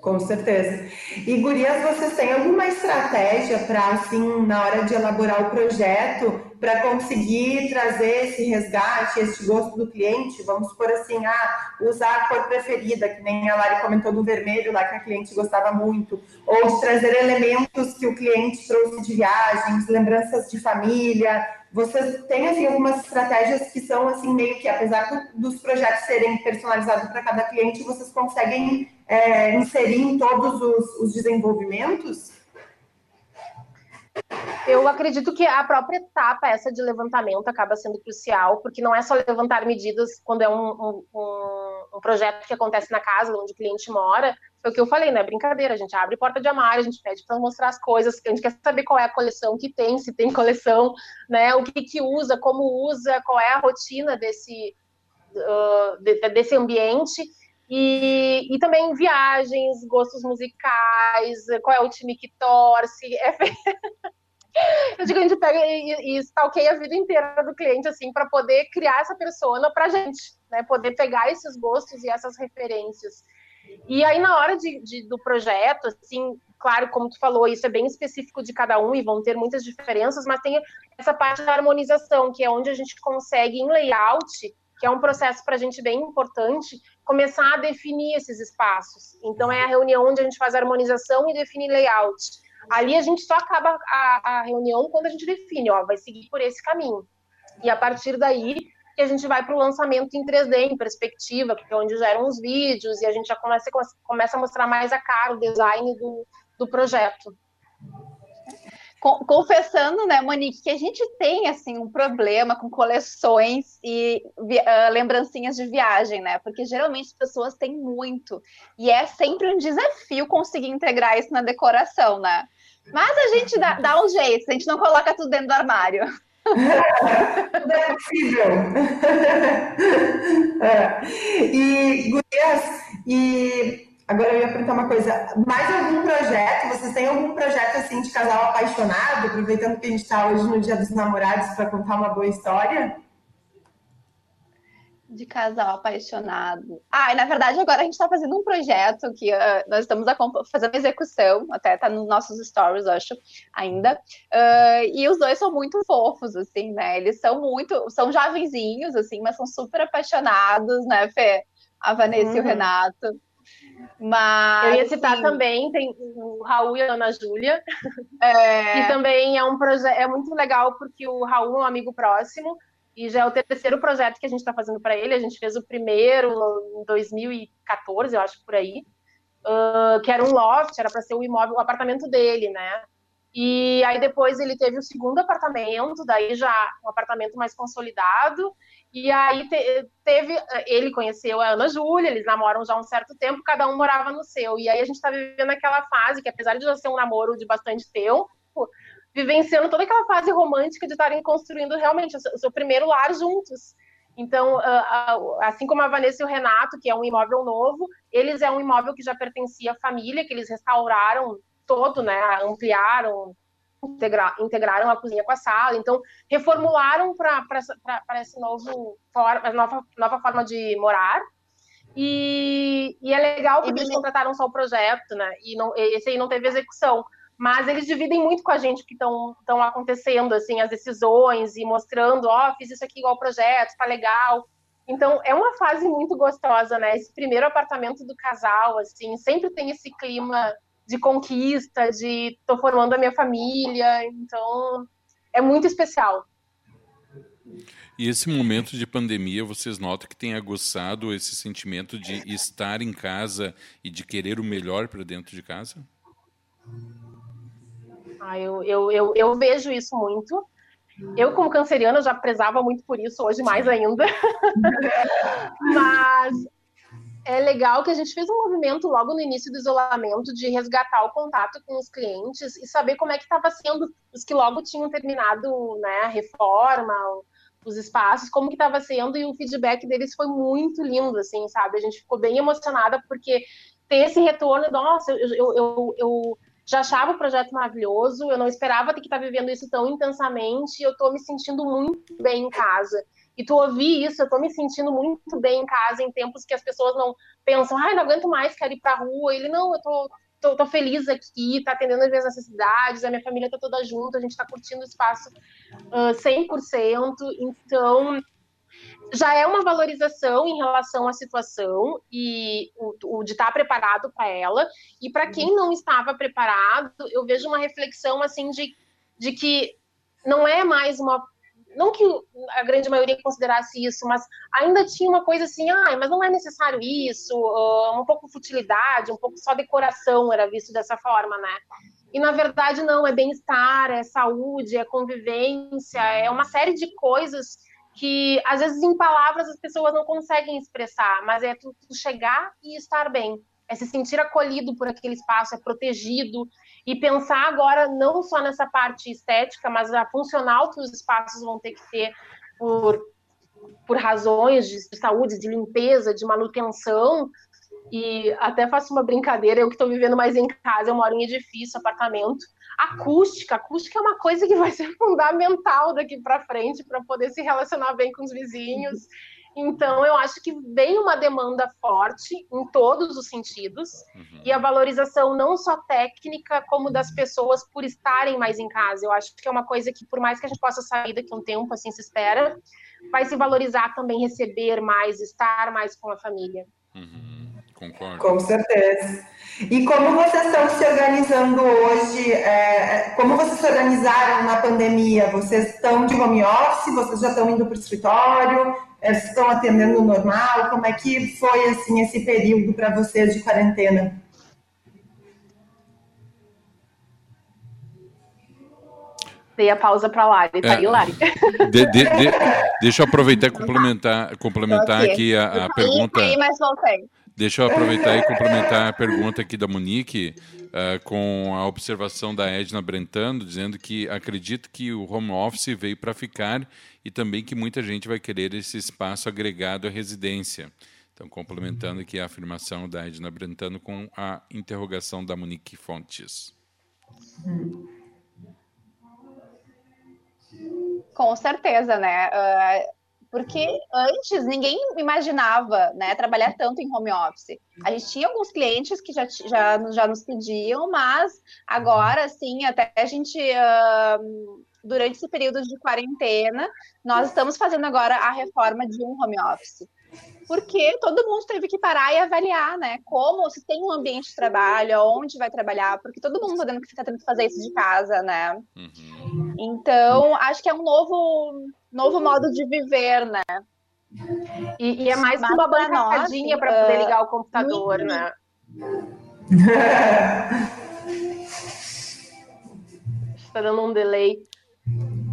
Com certeza. E gurias, vocês têm alguma estratégia para, assim, na hora de elaborar o projeto, para conseguir trazer esse resgate, esse gosto do cliente? Vamos por assim, ah, usar a cor preferida, que nem a Lari comentou do vermelho lá que a cliente gostava muito, ou de trazer elementos que o cliente trouxe de viagens, lembranças de família. Vocês têm assim algumas estratégias que são assim meio que, apesar dos projetos serem personalizados para cada cliente, vocês conseguem é, inserir em todos os, os desenvolvimentos? Eu acredito que a própria etapa, essa de levantamento, acaba sendo crucial, porque não é só levantar medidas quando é um, um, um, projeto que acontece na casa onde o cliente mora. Foi o que eu falei, né? Brincadeira, a gente abre porta de armário, a gente pede para mostrar as coisas, a gente quer saber qual é a coleção que tem, se tem coleção, né? O que, que usa, como usa, qual é a rotina desse, uh, de, desse ambiente. E, e também viagens, gostos musicais, qual é o time que torce. É... Eu digo, a gente pega e, e stalkeia a vida inteira do cliente, assim, para poder criar essa persona para gente, né? Poder pegar esses gostos e essas referências. E aí, na hora de, de, do projeto, assim, claro, como tu falou, isso é bem específico de cada um e vão ter muitas diferenças, mas tem essa parte da harmonização, que é onde a gente consegue, em layout, que é um processo para a gente bem importante, começar a definir esses espaços. Então, é a reunião onde a gente faz a harmonização e define layout. Ali a gente só acaba a, a reunião quando a gente define, ó, vai seguir por esse caminho. E a partir daí que a gente vai para o lançamento em 3D, em perspectiva, que é onde geram os vídeos e a gente já começa, começa a mostrar mais a cara, o design do, do projeto confessando, né, Monique, que a gente tem assim um problema com coleções e uh, lembrancinhas de viagem, né? Porque geralmente as pessoas têm muito e é sempre um desafio conseguir integrar isso na decoração, né? Mas a gente dá, dá um jeito, a gente não coloca tudo dentro do armário. Tudo é possível. é. E, Gurias, e Agora eu ia perguntar uma coisa, mais algum projeto? Vocês têm algum projeto assim de casal apaixonado, aproveitando que a gente está hoje no Dia dos Namorados para contar uma boa história? De casal apaixonado. Ah, e na verdade agora a gente está fazendo um projeto que uh, nós estamos fazendo execução, até está nos nossos stories, acho, ainda. Uh, e os dois são muito fofos, assim, né? Eles são muito, são jovenzinhos, assim, mas são super apaixonados, né, Fê? A Vanessa uhum. e o uhum. Renato. Mas, eu ia citar sim. também, tem o Raul e a Ana Júlia, é... que também é um projeto, é muito legal porque o Raul é um amigo próximo, e já é o terceiro projeto que a gente está fazendo para ele. A gente fez o primeiro em 2014, eu acho por aí, uh, que era um loft, era para ser o imóvel, o apartamento dele, né? E aí depois ele teve o segundo apartamento, daí já um apartamento mais consolidado. E aí te, teve, ele conheceu a Ana Júlia, eles namoram já há um certo tempo, cada um morava no seu. E aí a gente está vivendo aquela fase que, apesar de já ser um namoro de bastante tempo, vivenciando toda aquela fase romântica de estarem construindo realmente o seu primeiro lar juntos. Então, assim como a Vanessa e o Renato, que é um imóvel novo, eles é um imóvel que já pertencia à família, que eles restauraram todo, né? Ampliaram, integra, integraram a cozinha com a sala, então reformularam para essa nova, nova forma de morar. E, e é legal porque eles contrataram só o projeto, né? E não, esse aí não teve execução. mas eles dividem muito com a gente o que estão acontecendo, assim, as decisões e mostrando, ó, oh, fiz isso aqui igual projeto, tá legal. Então, é uma fase muito gostosa, né? Esse primeiro apartamento do casal, assim, sempre tem esse clima de conquista, de tô formando a minha família, então é muito especial. E esse momento de pandemia, vocês notam que tem aguçado esse sentimento de estar em casa e de querer o melhor para dentro de casa? Ah, eu, eu, eu, eu vejo isso muito. Eu, como canceriana, já prezava muito por isso, hoje mais ainda. Mas é legal que a gente fez um movimento logo no início do isolamento de resgatar o contato com os clientes e saber como é que estava sendo os que logo tinham terminado né, a reforma, os espaços, como que estava sendo e o feedback deles foi muito lindo, assim, sabe? A gente ficou bem emocionada porque ter esse retorno, nossa, eu, eu, eu, eu já achava o projeto maravilhoso, eu não esperava ter que estar vivendo isso tão intensamente, eu estou me sentindo muito bem em casa. E tu ouvir isso, eu estou me sentindo muito bem em casa em tempos que as pessoas não pensam, ai, não aguento mais, quero ir para a rua. Ele, não, eu tô, tô, tô, feliz aqui, tá atendendo as minhas necessidades, a minha família está toda junto, a gente está curtindo o espaço uh, 100%. Então, já é uma valorização em relação à situação e o, o de estar preparado para ela. E para quem não estava preparado, eu vejo uma reflexão assim de, de que não é mais uma não que a grande maioria considerasse isso, mas ainda tinha uma coisa assim, ah, mas não é necessário isso, um pouco futilidade, um pouco só decoração era visto dessa forma, né? E na verdade não, é bem-estar, é saúde, é convivência, é uma série de coisas que às vezes em palavras as pessoas não conseguem expressar, mas é tu, tu chegar e estar bem, é se sentir acolhido por aquele espaço, é protegido e pensar agora não só nessa parte estética, mas a funcional que os espaços vão ter que ter por, por razões de saúde, de limpeza, de manutenção. E até faço uma brincadeira, eu que estou vivendo mais em casa, eu moro em edifício, apartamento acústica. Acústica é uma coisa que vai ser fundamental daqui para frente para poder se relacionar bem com os vizinhos. Então, eu acho que vem uma demanda forte em todos os sentidos uhum. e a valorização não só técnica, como das pessoas por estarem mais em casa. Eu acho que é uma coisa que, por mais que a gente possa sair daqui um tempo, assim se espera, vai se valorizar também receber mais, estar mais com a família. Uhum. Concordo. Com certeza. E como vocês estão se organizando hoje? É, como vocês se organizaram na pandemia? Vocês estão de home office? Vocês já estão indo para o escritório? É, estão atendendo normal? Como é que foi assim esse período para vocês de quarentena? Dei a pausa para Lari, tá é, aí, Lari. De, de, de, deixa eu aproveitar e complementar, complementar aqui a, a pergunta. Aí, mas voltei. Deixa eu aproveitar e complementar a pergunta aqui da Monique uh, com a observação da Edna Brentano, dizendo que acredito que o home office veio para ficar e também que muita gente vai querer esse espaço agregado à residência. Então, complementando aqui a afirmação da Edna Brentano com a interrogação da Monique Fontes. Com certeza, né? Uh porque antes ninguém imaginava né, trabalhar tanto em home office. A gente tinha alguns clientes que já, já, já nos pediam, mas agora, sim, até a gente, uh, durante esse período de quarentena, nós estamos fazendo agora a reforma de um home office. Porque todo mundo teve que parar e avaliar, né? Como, se tem um ambiente de trabalho, aonde vai trabalhar, porque todo mundo está tendo que, tá tendo que fazer isso de casa, né? Uhum. Então, acho que é um novo novo modo de viver, né? E, e é mais Mas uma bancadinha para poder ligar o computador, muito... né? Está dando um delay.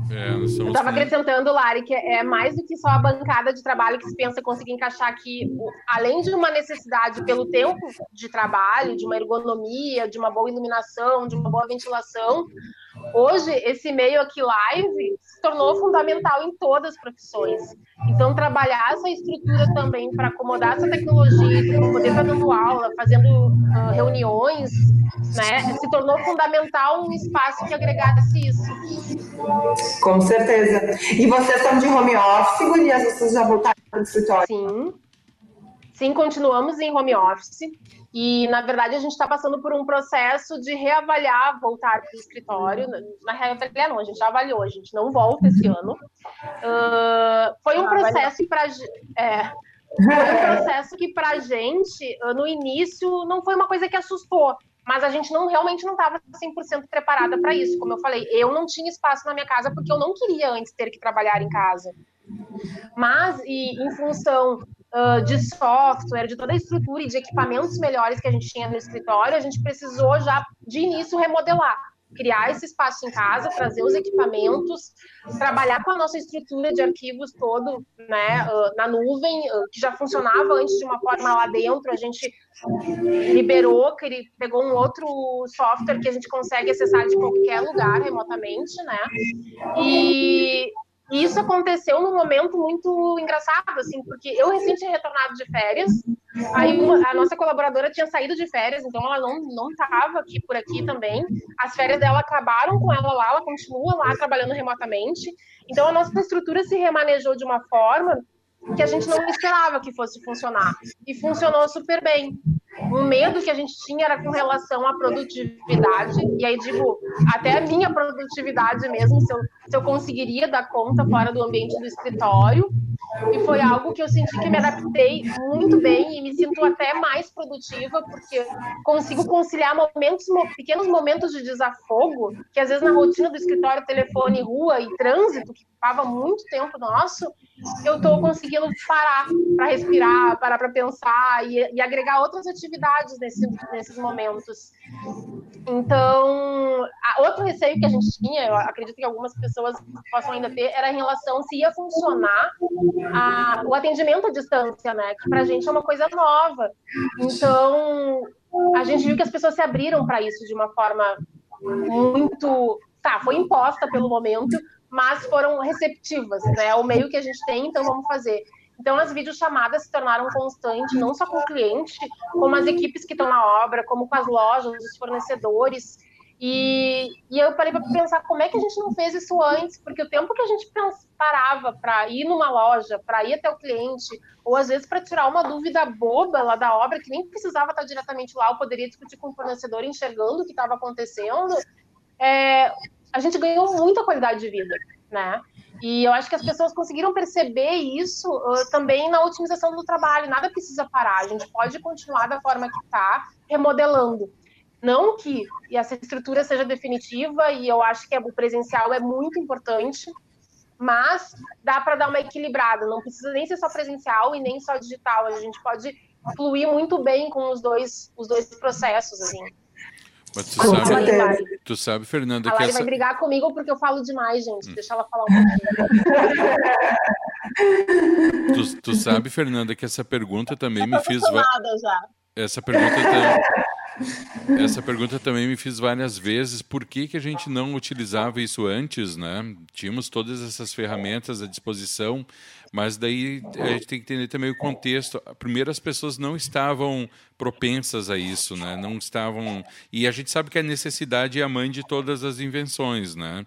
É, eu estava acrescentando, Lari, que é mais do que só a bancada de trabalho que se pensa conseguir encaixar aqui, além de uma necessidade pelo tempo de trabalho, de uma ergonomia, de uma boa iluminação, de uma boa ventilação, Hoje, esse meio aqui live se tornou fundamental em todas as profissões. Então, trabalhar essa estrutura também para acomodar essa tecnologia, poder estar dando aula, fazendo uh, reuniões, né, se tornou fundamental um espaço que agregasse isso. Com certeza. E vocês estão de home office, Gurias? Vocês já voltaram para o escritório? Sim. Sim, continuamos em home office. E, na verdade, a gente está passando por um processo de reavaliar, voltar para o escritório. Na reavaliar, não, a gente já avaliou, a gente não volta esse ano. Uh, foi um processo para. É, foi um processo que, para a gente, no início, não foi uma coisa que assustou, mas a gente não realmente não estava 100% preparada para isso. Como eu falei, eu não tinha espaço na minha casa porque eu não queria antes ter que trabalhar em casa. Mas, e, em função uh, de software, de toda a estrutura e de equipamentos melhores que a gente tinha no escritório, a gente precisou já de início remodelar. Criar esse espaço em casa, trazer os equipamentos, trabalhar com a nossa estrutura de arquivos todo, né, na nuvem, que já funcionava antes de uma forma lá dentro, a gente liberou, pegou um outro software que a gente consegue acessar de qualquer lugar remotamente, né, e e isso aconteceu num momento muito engraçado, assim, porque eu recém tinha retornado de férias, aí a nossa colaboradora tinha saído de férias, então ela não não estava aqui por aqui também. As férias dela acabaram com ela lá, ela continua lá trabalhando remotamente. Então a nossa estrutura se remanejou de uma forma que a gente não esperava que fosse funcionar. E funcionou super bem. O medo que a gente tinha era com relação à produtividade, e aí digo, até a minha produtividade mesmo, se eu, se eu conseguiria dar conta fora do ambiente do escritório. E foi algo que eu senti que me adaptei muito bem e me sinto até mais produtiva, porque consigo conciliar momentos, pequenos momentos de desafogo, que às vezes na rotina do escritório, telefone, rua e trânsito, ocupava muito tempo nosso, eu estou conseguindo parar para respirar, parar para pensar e, e, agregar outras atividades nesse, nesses momentos. Então, outro receio que a gente tinha, eu acredito que algumas pessoas possam ainda ter, era em relação se ia funcionar a, o atendimento à distância, né? Que para a gente é uma coisa nova. Então, a gente viu que as pessoas se abriram para isso de uma forma muito. Tá, foi imposta pelo momento, mas foram receptivas, né? É o meio que a gente tem, então vamos fazer. Então, as videochamadas se tornaram constantes, não só com o cliente, como as equipes que estão na obra, como com as lojas, os fornecedores. E, e eu parei para pensar como é que a gente não fez isso antes, porque o tempo que a gente parava para ir numa loja, para ir até o cliente, ou às vezes para tirar uma dúvida boba lá da obra, que nem precisava estar diretamente lá, eu poderia discutir com o fornecedor enxergando o que estava acontecendo, é, a gente ganhou muita qualidade de vida, né? E eu acho que as pessoas conseguiram perceber isso uh, também na otimização do trabalho. Nada precisa parar, a gente pode continuar da forma que está, remodelando. Não que essa estrutura seja definitiva, e eu acho que o presencial é muito importante, mas dá para dar uma equilibrada. Não precisa nem ser só presencial e nem só digital. A gente pode fluir muito bem com os dois, os dois processos. Assim. Mas tu sabe, tu sabe, Fernanda, a que essa... vai brigar comigo porque eu falo demais, gente. Hum. Deixa ela falar um pouquinho. tu, tu sabe, Fernanda, que essa pergunta também me fez... Já. Essa pergunta também... Essa pergunta também me fiz várias vezes. Por que, que a gente não utilizava isso antes, né? Tínhamos todas essas ferramentas à disposição mas daí a gente tem que entender também o contexto. Primeiro, as pessoas não estavam propensas a isso, né? Não estavam. E a gente sabe que a necessidade é a mãe de todas as invenções, né?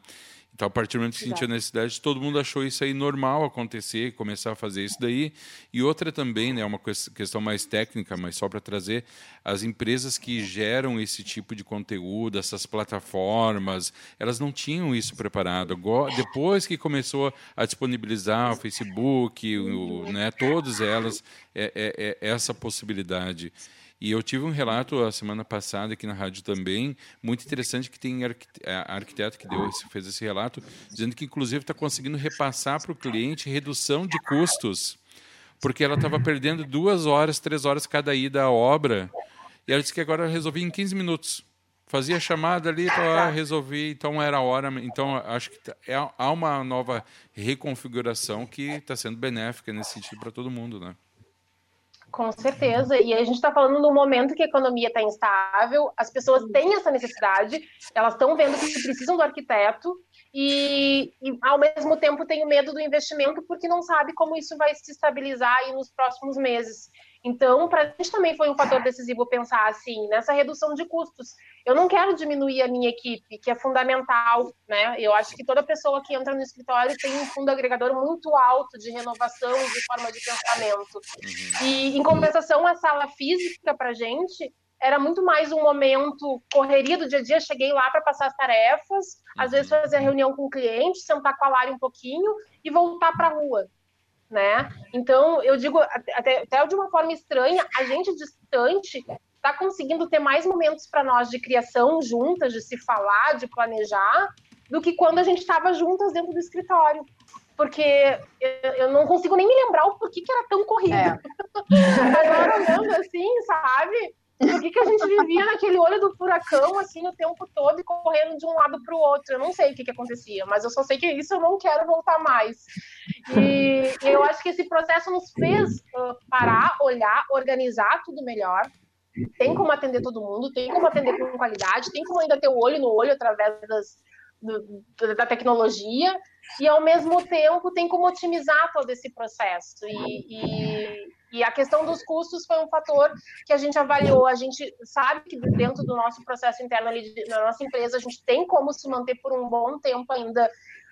Então, a partir do momento que sentiu a necessidade, todo mundo achou isso aí normal acontecer, começar a fazer isso daí. E outra também, né, uma questão mais técnica, mas só para trazer, as empresas que geram esse tipo de conteúdo, essas plataformas, elas não tinham isso preparado. Depois que começou a disponibilizar o Facebook, o, né, todas elas, é, é, é essa possibilidade. E eu tive um relato a semana passada aqui na rádio também, muito interessante, que tem arquiteto que deu fez esse relato, dizendo que inclusive está conseguindo repassar para o cliente redução de custos, porque ela estava perdendo duas horas, três horas cada ida à obra, e ela disse que agora resolvi em 15 minutos. Fazia chamada ali, ah, resolvi, então era a hora. Então, acho que tá, é, há uma nova reconfiguração que está sendo benéfica nesse sentido para todo mundo, né? Com certeza. E a gente está falando no momento que a economia está instável, as pessoas têm essa necessidade, elas estão vendo que precisam do arquiteto e, e, ao mesmo tempo, tem o medo do investimento porque não sabe como isso vai se estabilizar aí nos próximos meses. Então, para a gente também foi um fator decisivo pensar assim, nessa redução de custos. Eu não quero diminuir a minha equipe, que é fundamental, né? Eu acho que toda pessoa que entra no escritório tem um fundo agregador muito alto de renovação e de forma de pensamento. Uhum. E, em compensação, a sala física para a gente era muito mais um momento correria do dia a dia. Cheguei lá para passar as tarefas, às vezes fazer a reunião com o cliente, sentar com a Lari um pouquinho e voltar para a rua né? Então, eu digo, até, até de uma forma estranha, a gente distante está conseguindo ter mais momentos para nós de criação juntas, de se falar, de planejar, do que quando a gente estava juntas dentro do escritório. Porque eu, eu, não consigo nem me lembrar o porquê que era tão corrido. É. Agora, olhando assim, sabe? Por que, que a gente vivia naquele olho do furacão, assim, o tempo todo e correndo de um lado para o outro? Eu não sei o que, que acontecia, mas eu só sei que isso eu não quero voltar mais. E, eu acho que esse processo nos fez parar, olhar, organizar tudo melhor. Tem como atender todo mundo, tem como atender com qualidade, tem como ainda ter o olho no olho através das, do, da tecnologia e ao mesmo tempo tem como otimizar todo esse processo e, e, e, a questão dos custos foi um fator que a gente avaliou. A gente sabe que dentro do nosso processo interno ali na nossa empresa a gente tem como se manter por um bom tempo ainda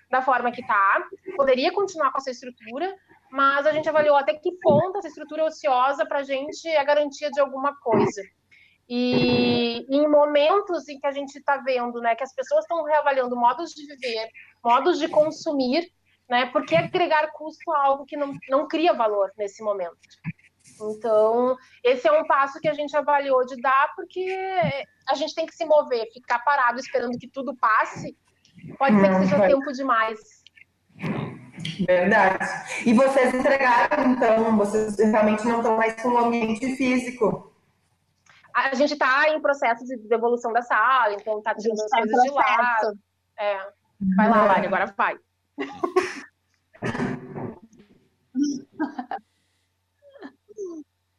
da forma que está poderia continuar com essa estrutura mas a gente avaliou até que ponto essa estrutura ociosa para a gente é garantia de alguma coisa. E em momentos em que a gente está vendo né, que as pessoas estão reavaliando modos de viver, modos de consumir, né, por que agregar custo a algo que não, não cria valor nesse momento? Então, esse é um passo que a gente avaliou de dar, porque a gente tem que se mover, ficar parado esperando que tudo passe, pode ser que seja tempo demais. Verdade. E vocês entregaram, então, vocês realmente não estão mais com o ambiente físico. A gente está em processo de devolução da sala, então está tirando as tá coisas de lá. É. Vai lá, Lari, agora vai.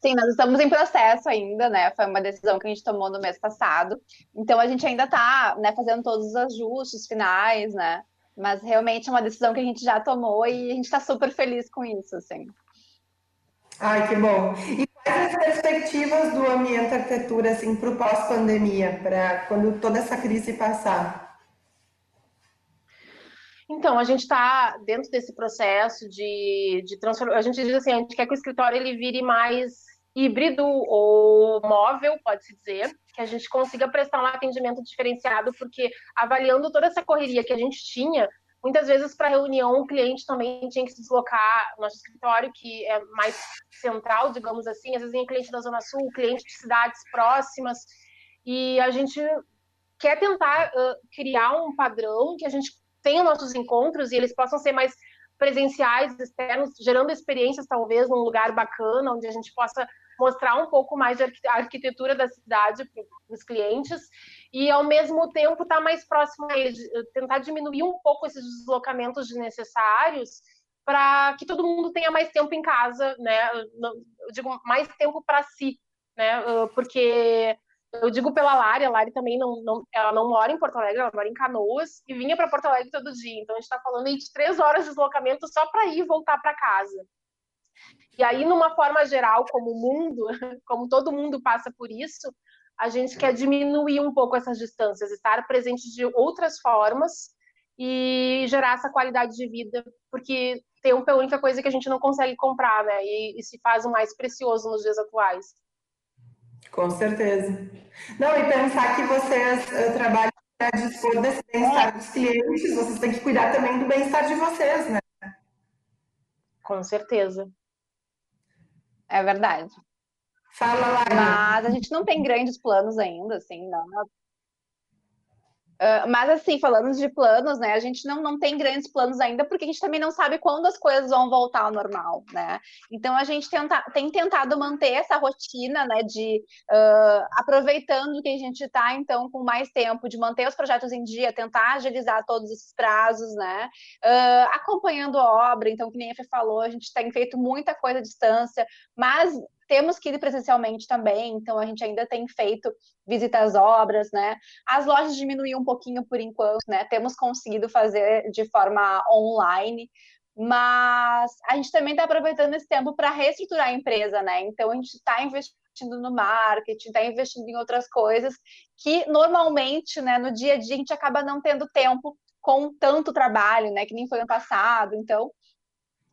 Sim, nós estamos em processo ainda, né? Foi uma decisão que a gente tomou no mês passado. Então a gente ainda está né, fazendo todos os ajustes finais, né? Mas realmente é uma decisão que a gente já tomou e a gente está super feliz com isso, assim. Ai, que bom. E quais as perspectivas do ambiente arquitetura assim, para o pós-pandemia, para quando toda essa crise passar? Então, a gente está dentro desse processo de, de transformação. A gente diz assim, a gente quer que o escritório ele vire mais híbrido ou móvel, pode-se dizer, que a gente consiga prestar um atendimento diferenciado, porque avaliando toda essa correria que a gente tinha, Muitas vezes, para reunião, o cliente também tinha que se deslocar no nosso escritório, que é mais central, digamos assim. Às vezes, vinha cliente da Zona Sul, cliente de cidades próximas. E a gente quer tentar uh, criar um padrão que a gente tenha nossos encontros e eles possam ser mais presenciais, externos, gerando experiências, talvez, num lugar bacana, onde a gente possa mostrar um pouco mais a arquitetura da cidade para os clientes e, ao mesmo tempo, estar tá mais próximo a eles, tentar diminuir um pouco esses deslocamentos desnecessários para que todo mundo tenha mais tempo em casa, né? Eu digo mais tempo para si, né? Porque eu digo pela Lari, a Lari também não, não, ela não mora em Porto Alegre, ela mora em Canoas e vinha para Porto Alegre todo dia. Então a gente está falando aí de três horas de deslocamento só para ir e voltar para casa. E aí, numa forma geral, como o mundo, como todo mundo passa por isso, a gente quer diminuir um pouco essas distâncias, estar presente de outras formas e gerar essa qualidade de vida, porque tempo é a única coisa que a gente não consegue comprar, né? E, e se faz o mais precioso nos dias atuais. Com certeza. Não, e pensar que vocês uh, trabalham para dispor desse bem-estar dos clientes, vocês têm que cuidar também do bem-estar de vocês, né? Com certeza. É verdade. Fala lá. Mas a gente não tem grandes planos ainda, assim, não. Uh, mas assim, falando de planos, né, a gente não, não tem grandes planos ainda, porque a gente também não sabe quando as coisas vão voltar ao normal, né? Então a gente tenta, tem tentado manter essa rotina, né, de uh, aproveitando que a gente está, então, com mais tempo, de manter os projetos em dia, tentar agilizar todos esses prazos, né? Uh, acompanhando a obra, então, que nem a Fê falou, a gente tem feito muita coisa à distância, mas temos que ir presencialmente também, então a gente ainda tem feito visitas às obras, né? As lojas diminuíram um pouquinho por enquanto, né? Temos conseguido fazer de forma online, mas a gente também está aproveitando esse tempo para reestruturar a empresa, né? Então a gente está investindo no marketing, está investindo em outras coisas que normalmente, né, no dia a dia a gente acaba não tendo tempo com tanto trabalho, né, que nem foi ano passado. Então,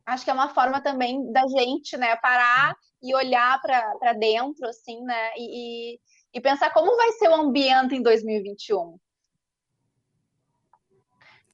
acho que é uma forma também da gente, né, parar e olhar para dentro, assim, né, e, e pensar como vai ser o ambiente em 2021.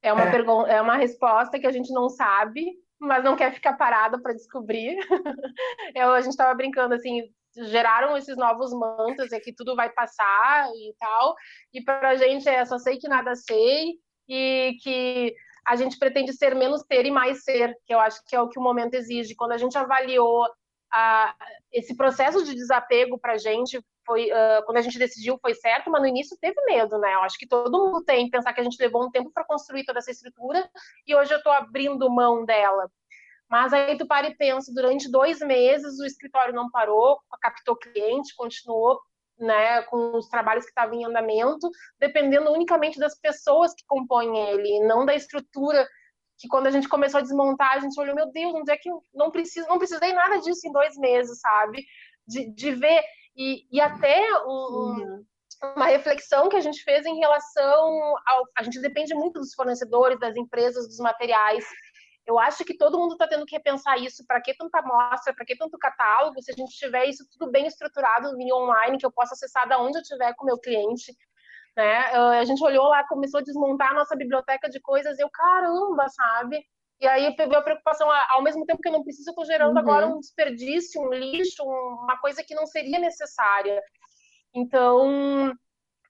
É uma, é. Pergunta, é uma resposta que a gente não sabe, mas não quer ficar parada para descobrir. Eu, a gente estava brincando assim, geraram esses novos mantos, é que tudo vai passar e tal. E para a gente é só sei que nada sei e que a gente pretende ser menos ter e mais ser, que eu acho que é o que o momento exige. Quando a gente avaliou a, esse processo de desapego para a gente foi uh, quando a gente decidiu foi certo, mas no início teve medo, né? Eu acho que todo mundo tem pensar que a gente levou um tempo para construir toda essa estrutura e hoje eu estou abrindo mão dela. Mas aí tu para e pensa, durante dois meses o escritório não parou, captou cliente, continuou né, com os trabalhos que estavam em andamento, dependendo unicamente das pessoas que compõem ele, não da estrutura que quando a gente começou a desmontar, a gente olhou, meu Deus, onde é que eu não preciso, não precisei nada disso em dois meses, sabe? De, de ver e, e até uma reflexão que a gente fez em relação ao. A gente depende muito dos fornecedores, das empresas, dos materiais. Eu acho que todo mundo está tendo que repensar isso. Para que tanta amostra? Para que tanto catálogo? Se a gente tiver isso tudo bem estruturado em online, que eu possa acessar da onde eu estiver com o meu cliente. Né? A gente olhou lá, começou a desmontar a nossa biblioteca de coisas. Eu, caramba, sabe? E aí veio a preocupação, ao mesmo tempo que eu não preciso, eu estou gerando uhum. agora um desperdício, um lixo, uma coisa que não seria necessária. Então,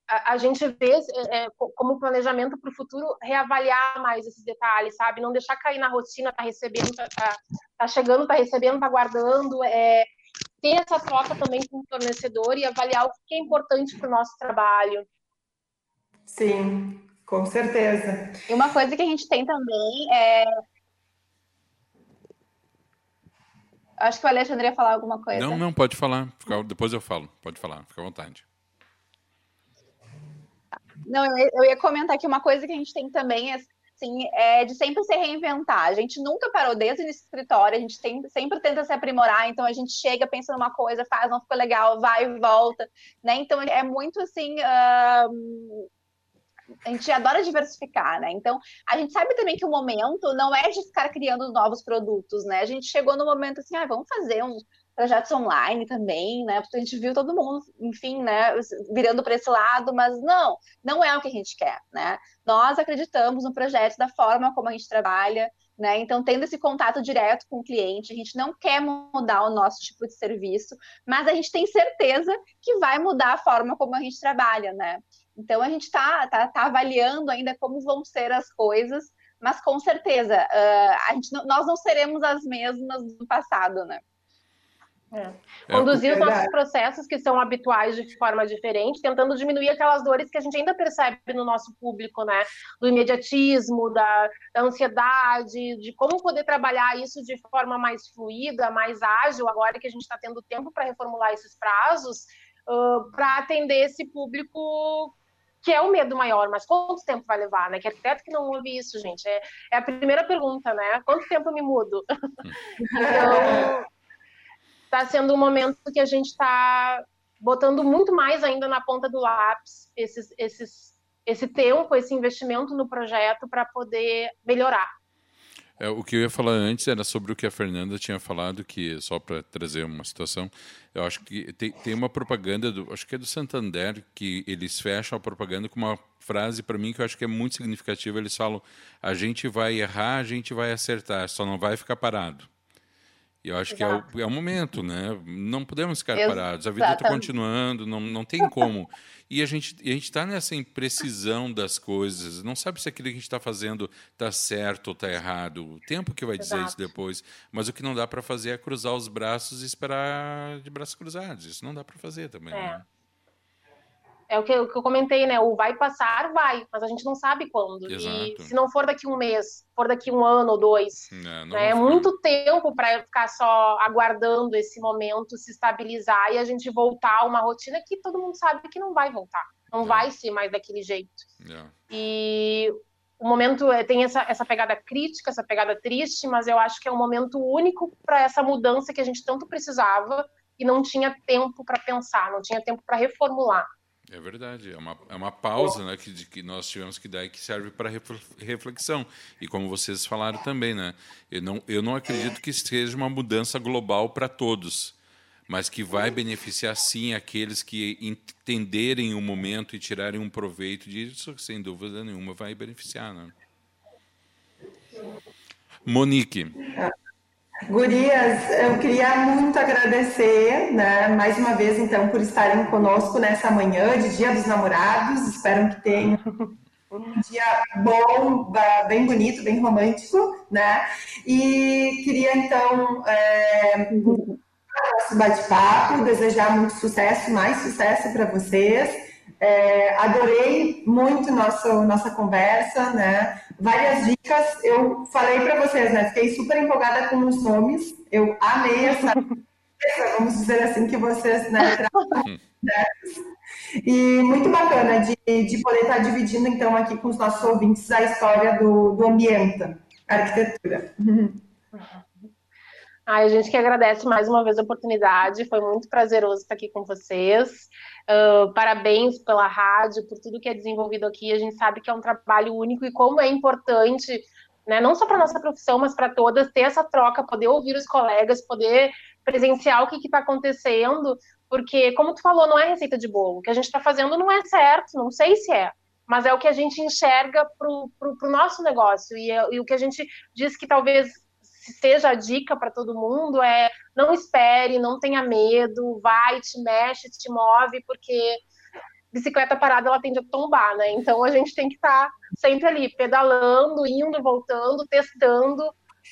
a, a gente vê é, é como planejamento para o futuro reavaliar mais esses detalhes, sabe? Não deixar cair na rotina, tá recebendo, tá, tá, tá chegando, tá recebendo, tá guardando, é, ter essa troca também com o fornecedor e avaliar o que é importante para o nosso trabalho. Sim, com certeza. E uma coisa que a gente tem também é Acho que o Alexandre ia falar alguma coisa. Não, não, pode falar. Depois eu falo. Pode falar, fica à vontade. Não, eu ia comentar que uma coisa que a gente tem também assim, é de sempre se reinventar. A gente nunca parou desde o escritório, a gente tem, sempre tenta se aprimorar, então a gente chega, pensa numa coisa, faz, não ficou legal, vai e volta, né? Então é muito assim. Uh a gente adora diversificar, né? Então, a gente sabe também que o momento não é de ficar criando novos produtos, né? A gente chegou no momento assim, ah, vamos fazer uns projetos online também, né? Porque a gente viu todo mundo, enfim, né, virando para esse lado, mas não, não é o que a gente quer, né? Nós acreditamos no projeto da forma como a gente trabalha, né? Então, tendo esse contato direto com o cliente, a gente não quer mudar o nosso tipo de serviço, mas a gente tem certeza que vai mudar a forma como a gente trabalha, né? Então a gente está tá, tá avaliando ainda como vão ser as coisas, mas com certeza uh, a gente, nós não seremos as mesmas do passado, né? É. é Conduzir é, os nossos processos que são habituais de forma diferente, tentando diminuir aquelas dores que a gente ainda percebe no nosso público, né? Do imediatismo, da, da ansiedade, de como poder trabalhar isso de forma mais fluida, mais ágil, agora que a gente está tendo tempo para reformular esses prazos, uh, para atender esse público que é o medo maior, mas quanto tempo vai levar, né? Que arquiteto que não ouve isso, gente, é, é a primeira pergunta, né? Quanto tempo eu me mudo? então, está sendo um momento que a gente está botando muito mais ainda na ponta do lápis esses, esses, esse tempo, esse investimento no projeto para poder melhorar. É, o que eu ia falar antes era sobre o que a Fernanda tinha falado, que só para trazer uma situação, eu acho que tem, tem uma propaganda, do, acho que é do Santander, que eles fecham a propaganda com uma frase para mim que eu acho que é muito significativa. Eles falam: a gente vai errar, a gente vai acertar, só não vai ficar parado. E eu acho Exato. que é o, é o momento, né? Não podemos ficar Exatamente. parados. A vida está continuando, não, não tem como. E a gente a está nessa imprecisão das coisas. Não sabe se aquilo que a gente está fazendo está certo ou está errado. O tempo que vai dizer Exato. isso depois. Mas o que não dá para fazer é cruzar os braços e esperar de braços cruzados. Isso não dá para fazer também. É. Né? É o que, o que, eu comentei, né? O vai passar, vai, mas a gente não sabe quando. Exato. E se não for daqui um mês, for daqui um ano ou dois, é, né? é muito tempo para ficar só aguardando esse momento se estabilizar e a gente voltar a uma rotina que todo mundo sabe que não vai voltar, não é. vai ser mais daquele jeito. É. E o momento é, tem essa, essa pegada crítica, essa pegada triste, mas eu acho que é um momento único para essa mudança que a gente tanto precisava e não tinha tempo para pensar, não tinha tempo para reformular. É verdade, é uma, é uma pausa né, que, que nós tivemos que dar e que serve para reflexão. E como vocês falaram também, né, eu, não, eu não acredito que seja uma mudança global para todos mas que vai beneficiar sim aqueles que entenderem o momento e tirarem um proveito disso, sem dúvida nenhuma vai beneficiar. Né? Monique. Gurias, eu queria muito agradecer, né, mais uma vez, então, por estarem conosco nessa manhã de Dia dos Namorados. Espero que tenham um dia bom, bem bonito, bem romântico, né? E queria, então, é, nosso bate-papo, desejar muito sucesso, mais sucesso para vocês. É, adorei muito nosso, nossa conversa, né? Várias dicas. Eu falei para vocês, né? Fiquei super empolgada com os nomes. Eu amei essa, vamos dizer assim, que vocês né? E muito bacana de, de poder estar dividindo, então, aqui com os nossos ouvintes a história do, do ambiente, a arquitetura. Ai, a gente que agradece mais uma vez a oportunidade, foi muito prazeroso estar aqui com vocês. Uh, parabéns pela rádio, por tudo que é desenvolvido aqui. A gente sabe que é um trabalho único e como é importante, né, não só para nossa profissão, mas para todas, ter essa troca, poder ouvir os colegas, poder presenciar o que está acontecendo, porque, como tu falou, não é receita de bolo. O que a gente está fazendo não é certo, não sei se é, mas é o que a gente enxerga para o nosso negócio. E, e o que a gente diz que talvez seja a dica para todo mundo é não espere, não tenha medo, vai, te mexe, te move, porque bicicleta parada ela tende a tombar, né? Então a gente tem que estar tá sempre ali pedalando, indo, voltando, testando,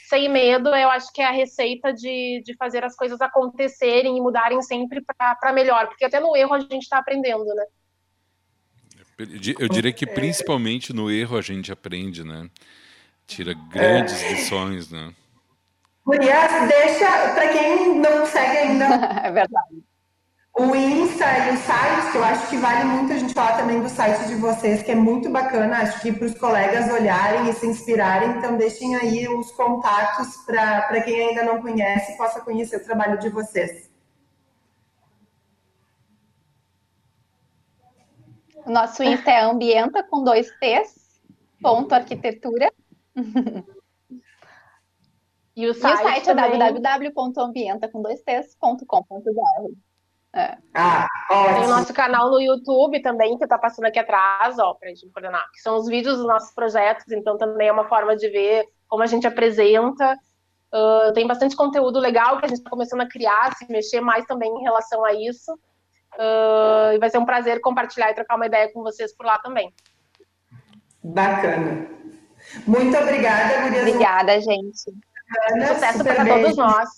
sem medo. Eu acho que é a receita de, de fazer as coisas acontecerem e mudarem sempre para melhor, porque até no erro a gente está aprendendo, né? Eu diria que principalmente no erro a gente aprende, né? Tira grandes lições, né? Gurias, deixa, para quem não segue ainda. é verdade. O Insta e o site, que eu acho que vale muito a gente falar também do site de vocês, que é muito bacana, acho que para os colegas olharem e se inspirarem, então deixem aí os contatos para quem ainda não conhece possa conhecer o trabalho de vocês. O nosso Insta é ambienta com dois T's, ponto arquitetura. E o site, e o site é www.ambienta.com.br. É. Ah, Tem o nosso canal no YouTube também, que está passando aqui atrás, ó, para a gente coordenar, que são os vídeos dos nossos projetos, então também é uma forma de ver como a gente apresenta. Uh, tem bastante conteúdo legal que a gente está começando a criar, se mexer mais também em relação a isso. Uh, e vai ser um prazer compartilhar e trocar uma ideia com vocês por lá também. Bacana. Muito obrigada, Gurias. Obrigada, gente. Ana, Sucesso para todos nós.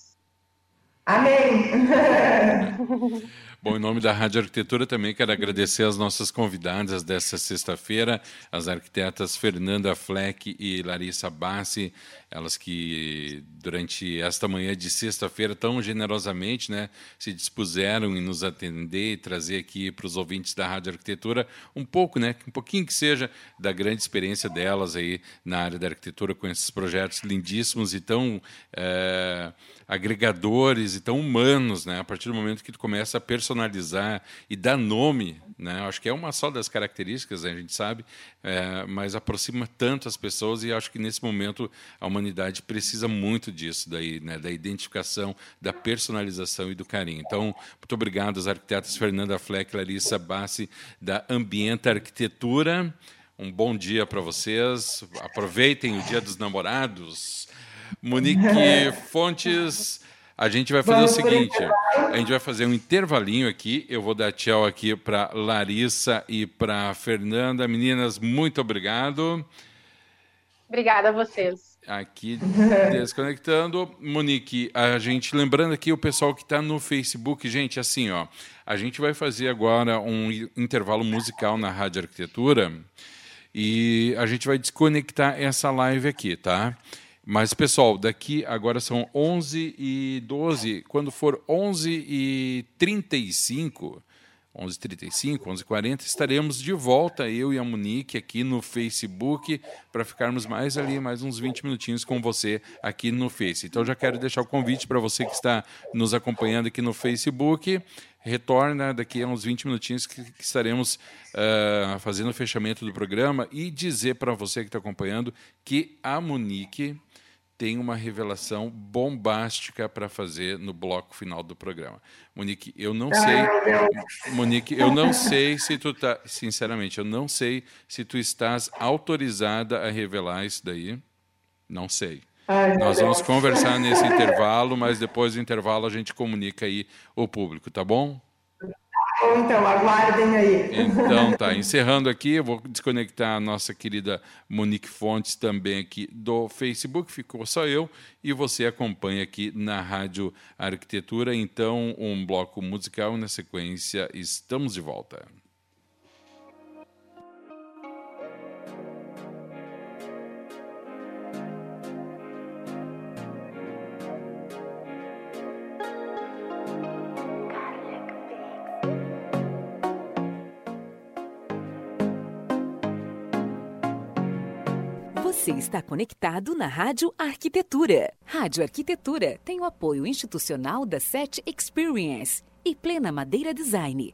Amém. Bom, em nome da Rádio Arquitetura também quero agradecer as nossas convidadas dessa sexta-feira, as arquitetas Fernanda Fleck e Larissa Bassi, elas que durante esta manhã de sexta-feira tão generosamente, né, se dispuseram em nos atender e trazer aqui para os ouvintes da Rádio Arquitetura um pouco, né, um pouquinho que seja da grande experiência delas aí na área da arquitetura com esses projetos lindíssimos e tão é, agregadores e tão humanos, né? A partir do momento que tu começa a personalizar e dar nome, né? Acho que é uma só das características, né? a gente sabe, é, mas aproxima tanto as pessoas e acho que nesse momento a humanidade precisa muito disso daí, né? Da identificação, da personalização e do carinho. Então, muito obrigado às arquitetas Fernanda Fleck, Larissa Bassi da Ambienta Arquitetura. Um bom dia para vocês. Aproveitem o Dia dos Namorados. Monique Fontes, a gente vai fazer Vamos o seguinte: a gente vai fazer um intervalinho aqui. Eu vou dar tchau aqui para Larissa e para Fernanda. Meninas, muito obrigado. Obrigada a vocês. Aqui desconectando. Monique, a gente lembrando aqui o pessoal que está no Facebook, gente, assim, ó, a gente vai fazer agora um intervalo musical na Rádio Arquitetura e a gente vai desconectar essa live aqui, tá? Mas, pessoal, daqui agora são 11 e 12. Quando for 11 e 35, 11h35, 11h40, estaremos de volta, eu e a Monique, aqui no Facebook, para ficarmos mais ali, mais uns 20 minutinhos com você aqui no Face. Então, já quero deixar o convite para você que está nos acompanhando aqui no Facebook. Retorna daqui a uns 20 minutinhos que, que estaremos uh, fazendo o fechamento do programa e dizer para você que está acompanhando que a Monique tem uma revelação bombástica para fazer no bloco final do programa. Monique, eu não sei. Monique, eu não sei se tu tá, sinceramente, eu não sei se tu estás autorizada a revelar isso daí. Não sei. Ai, Nós vamos conversar nesse intervalo, mas depois do intervalo a gente comunica aí o público, tá bom? Então, aguardem aí. Então tá, encerrando aqui, eu vou desconectar a nossa querida Monique Fontes também aqui do Facebook, ficou só eu e você acompanha aqui na Rádio Arquitetura. Então, um bloco musical na sequência, estamos de volta. Está conectado na Rádio Arquitetura. Rádio Arquitetura tem o apoio institucional da SET Experience e Plena Madeira Design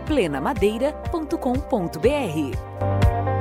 plenamadeira.com.br.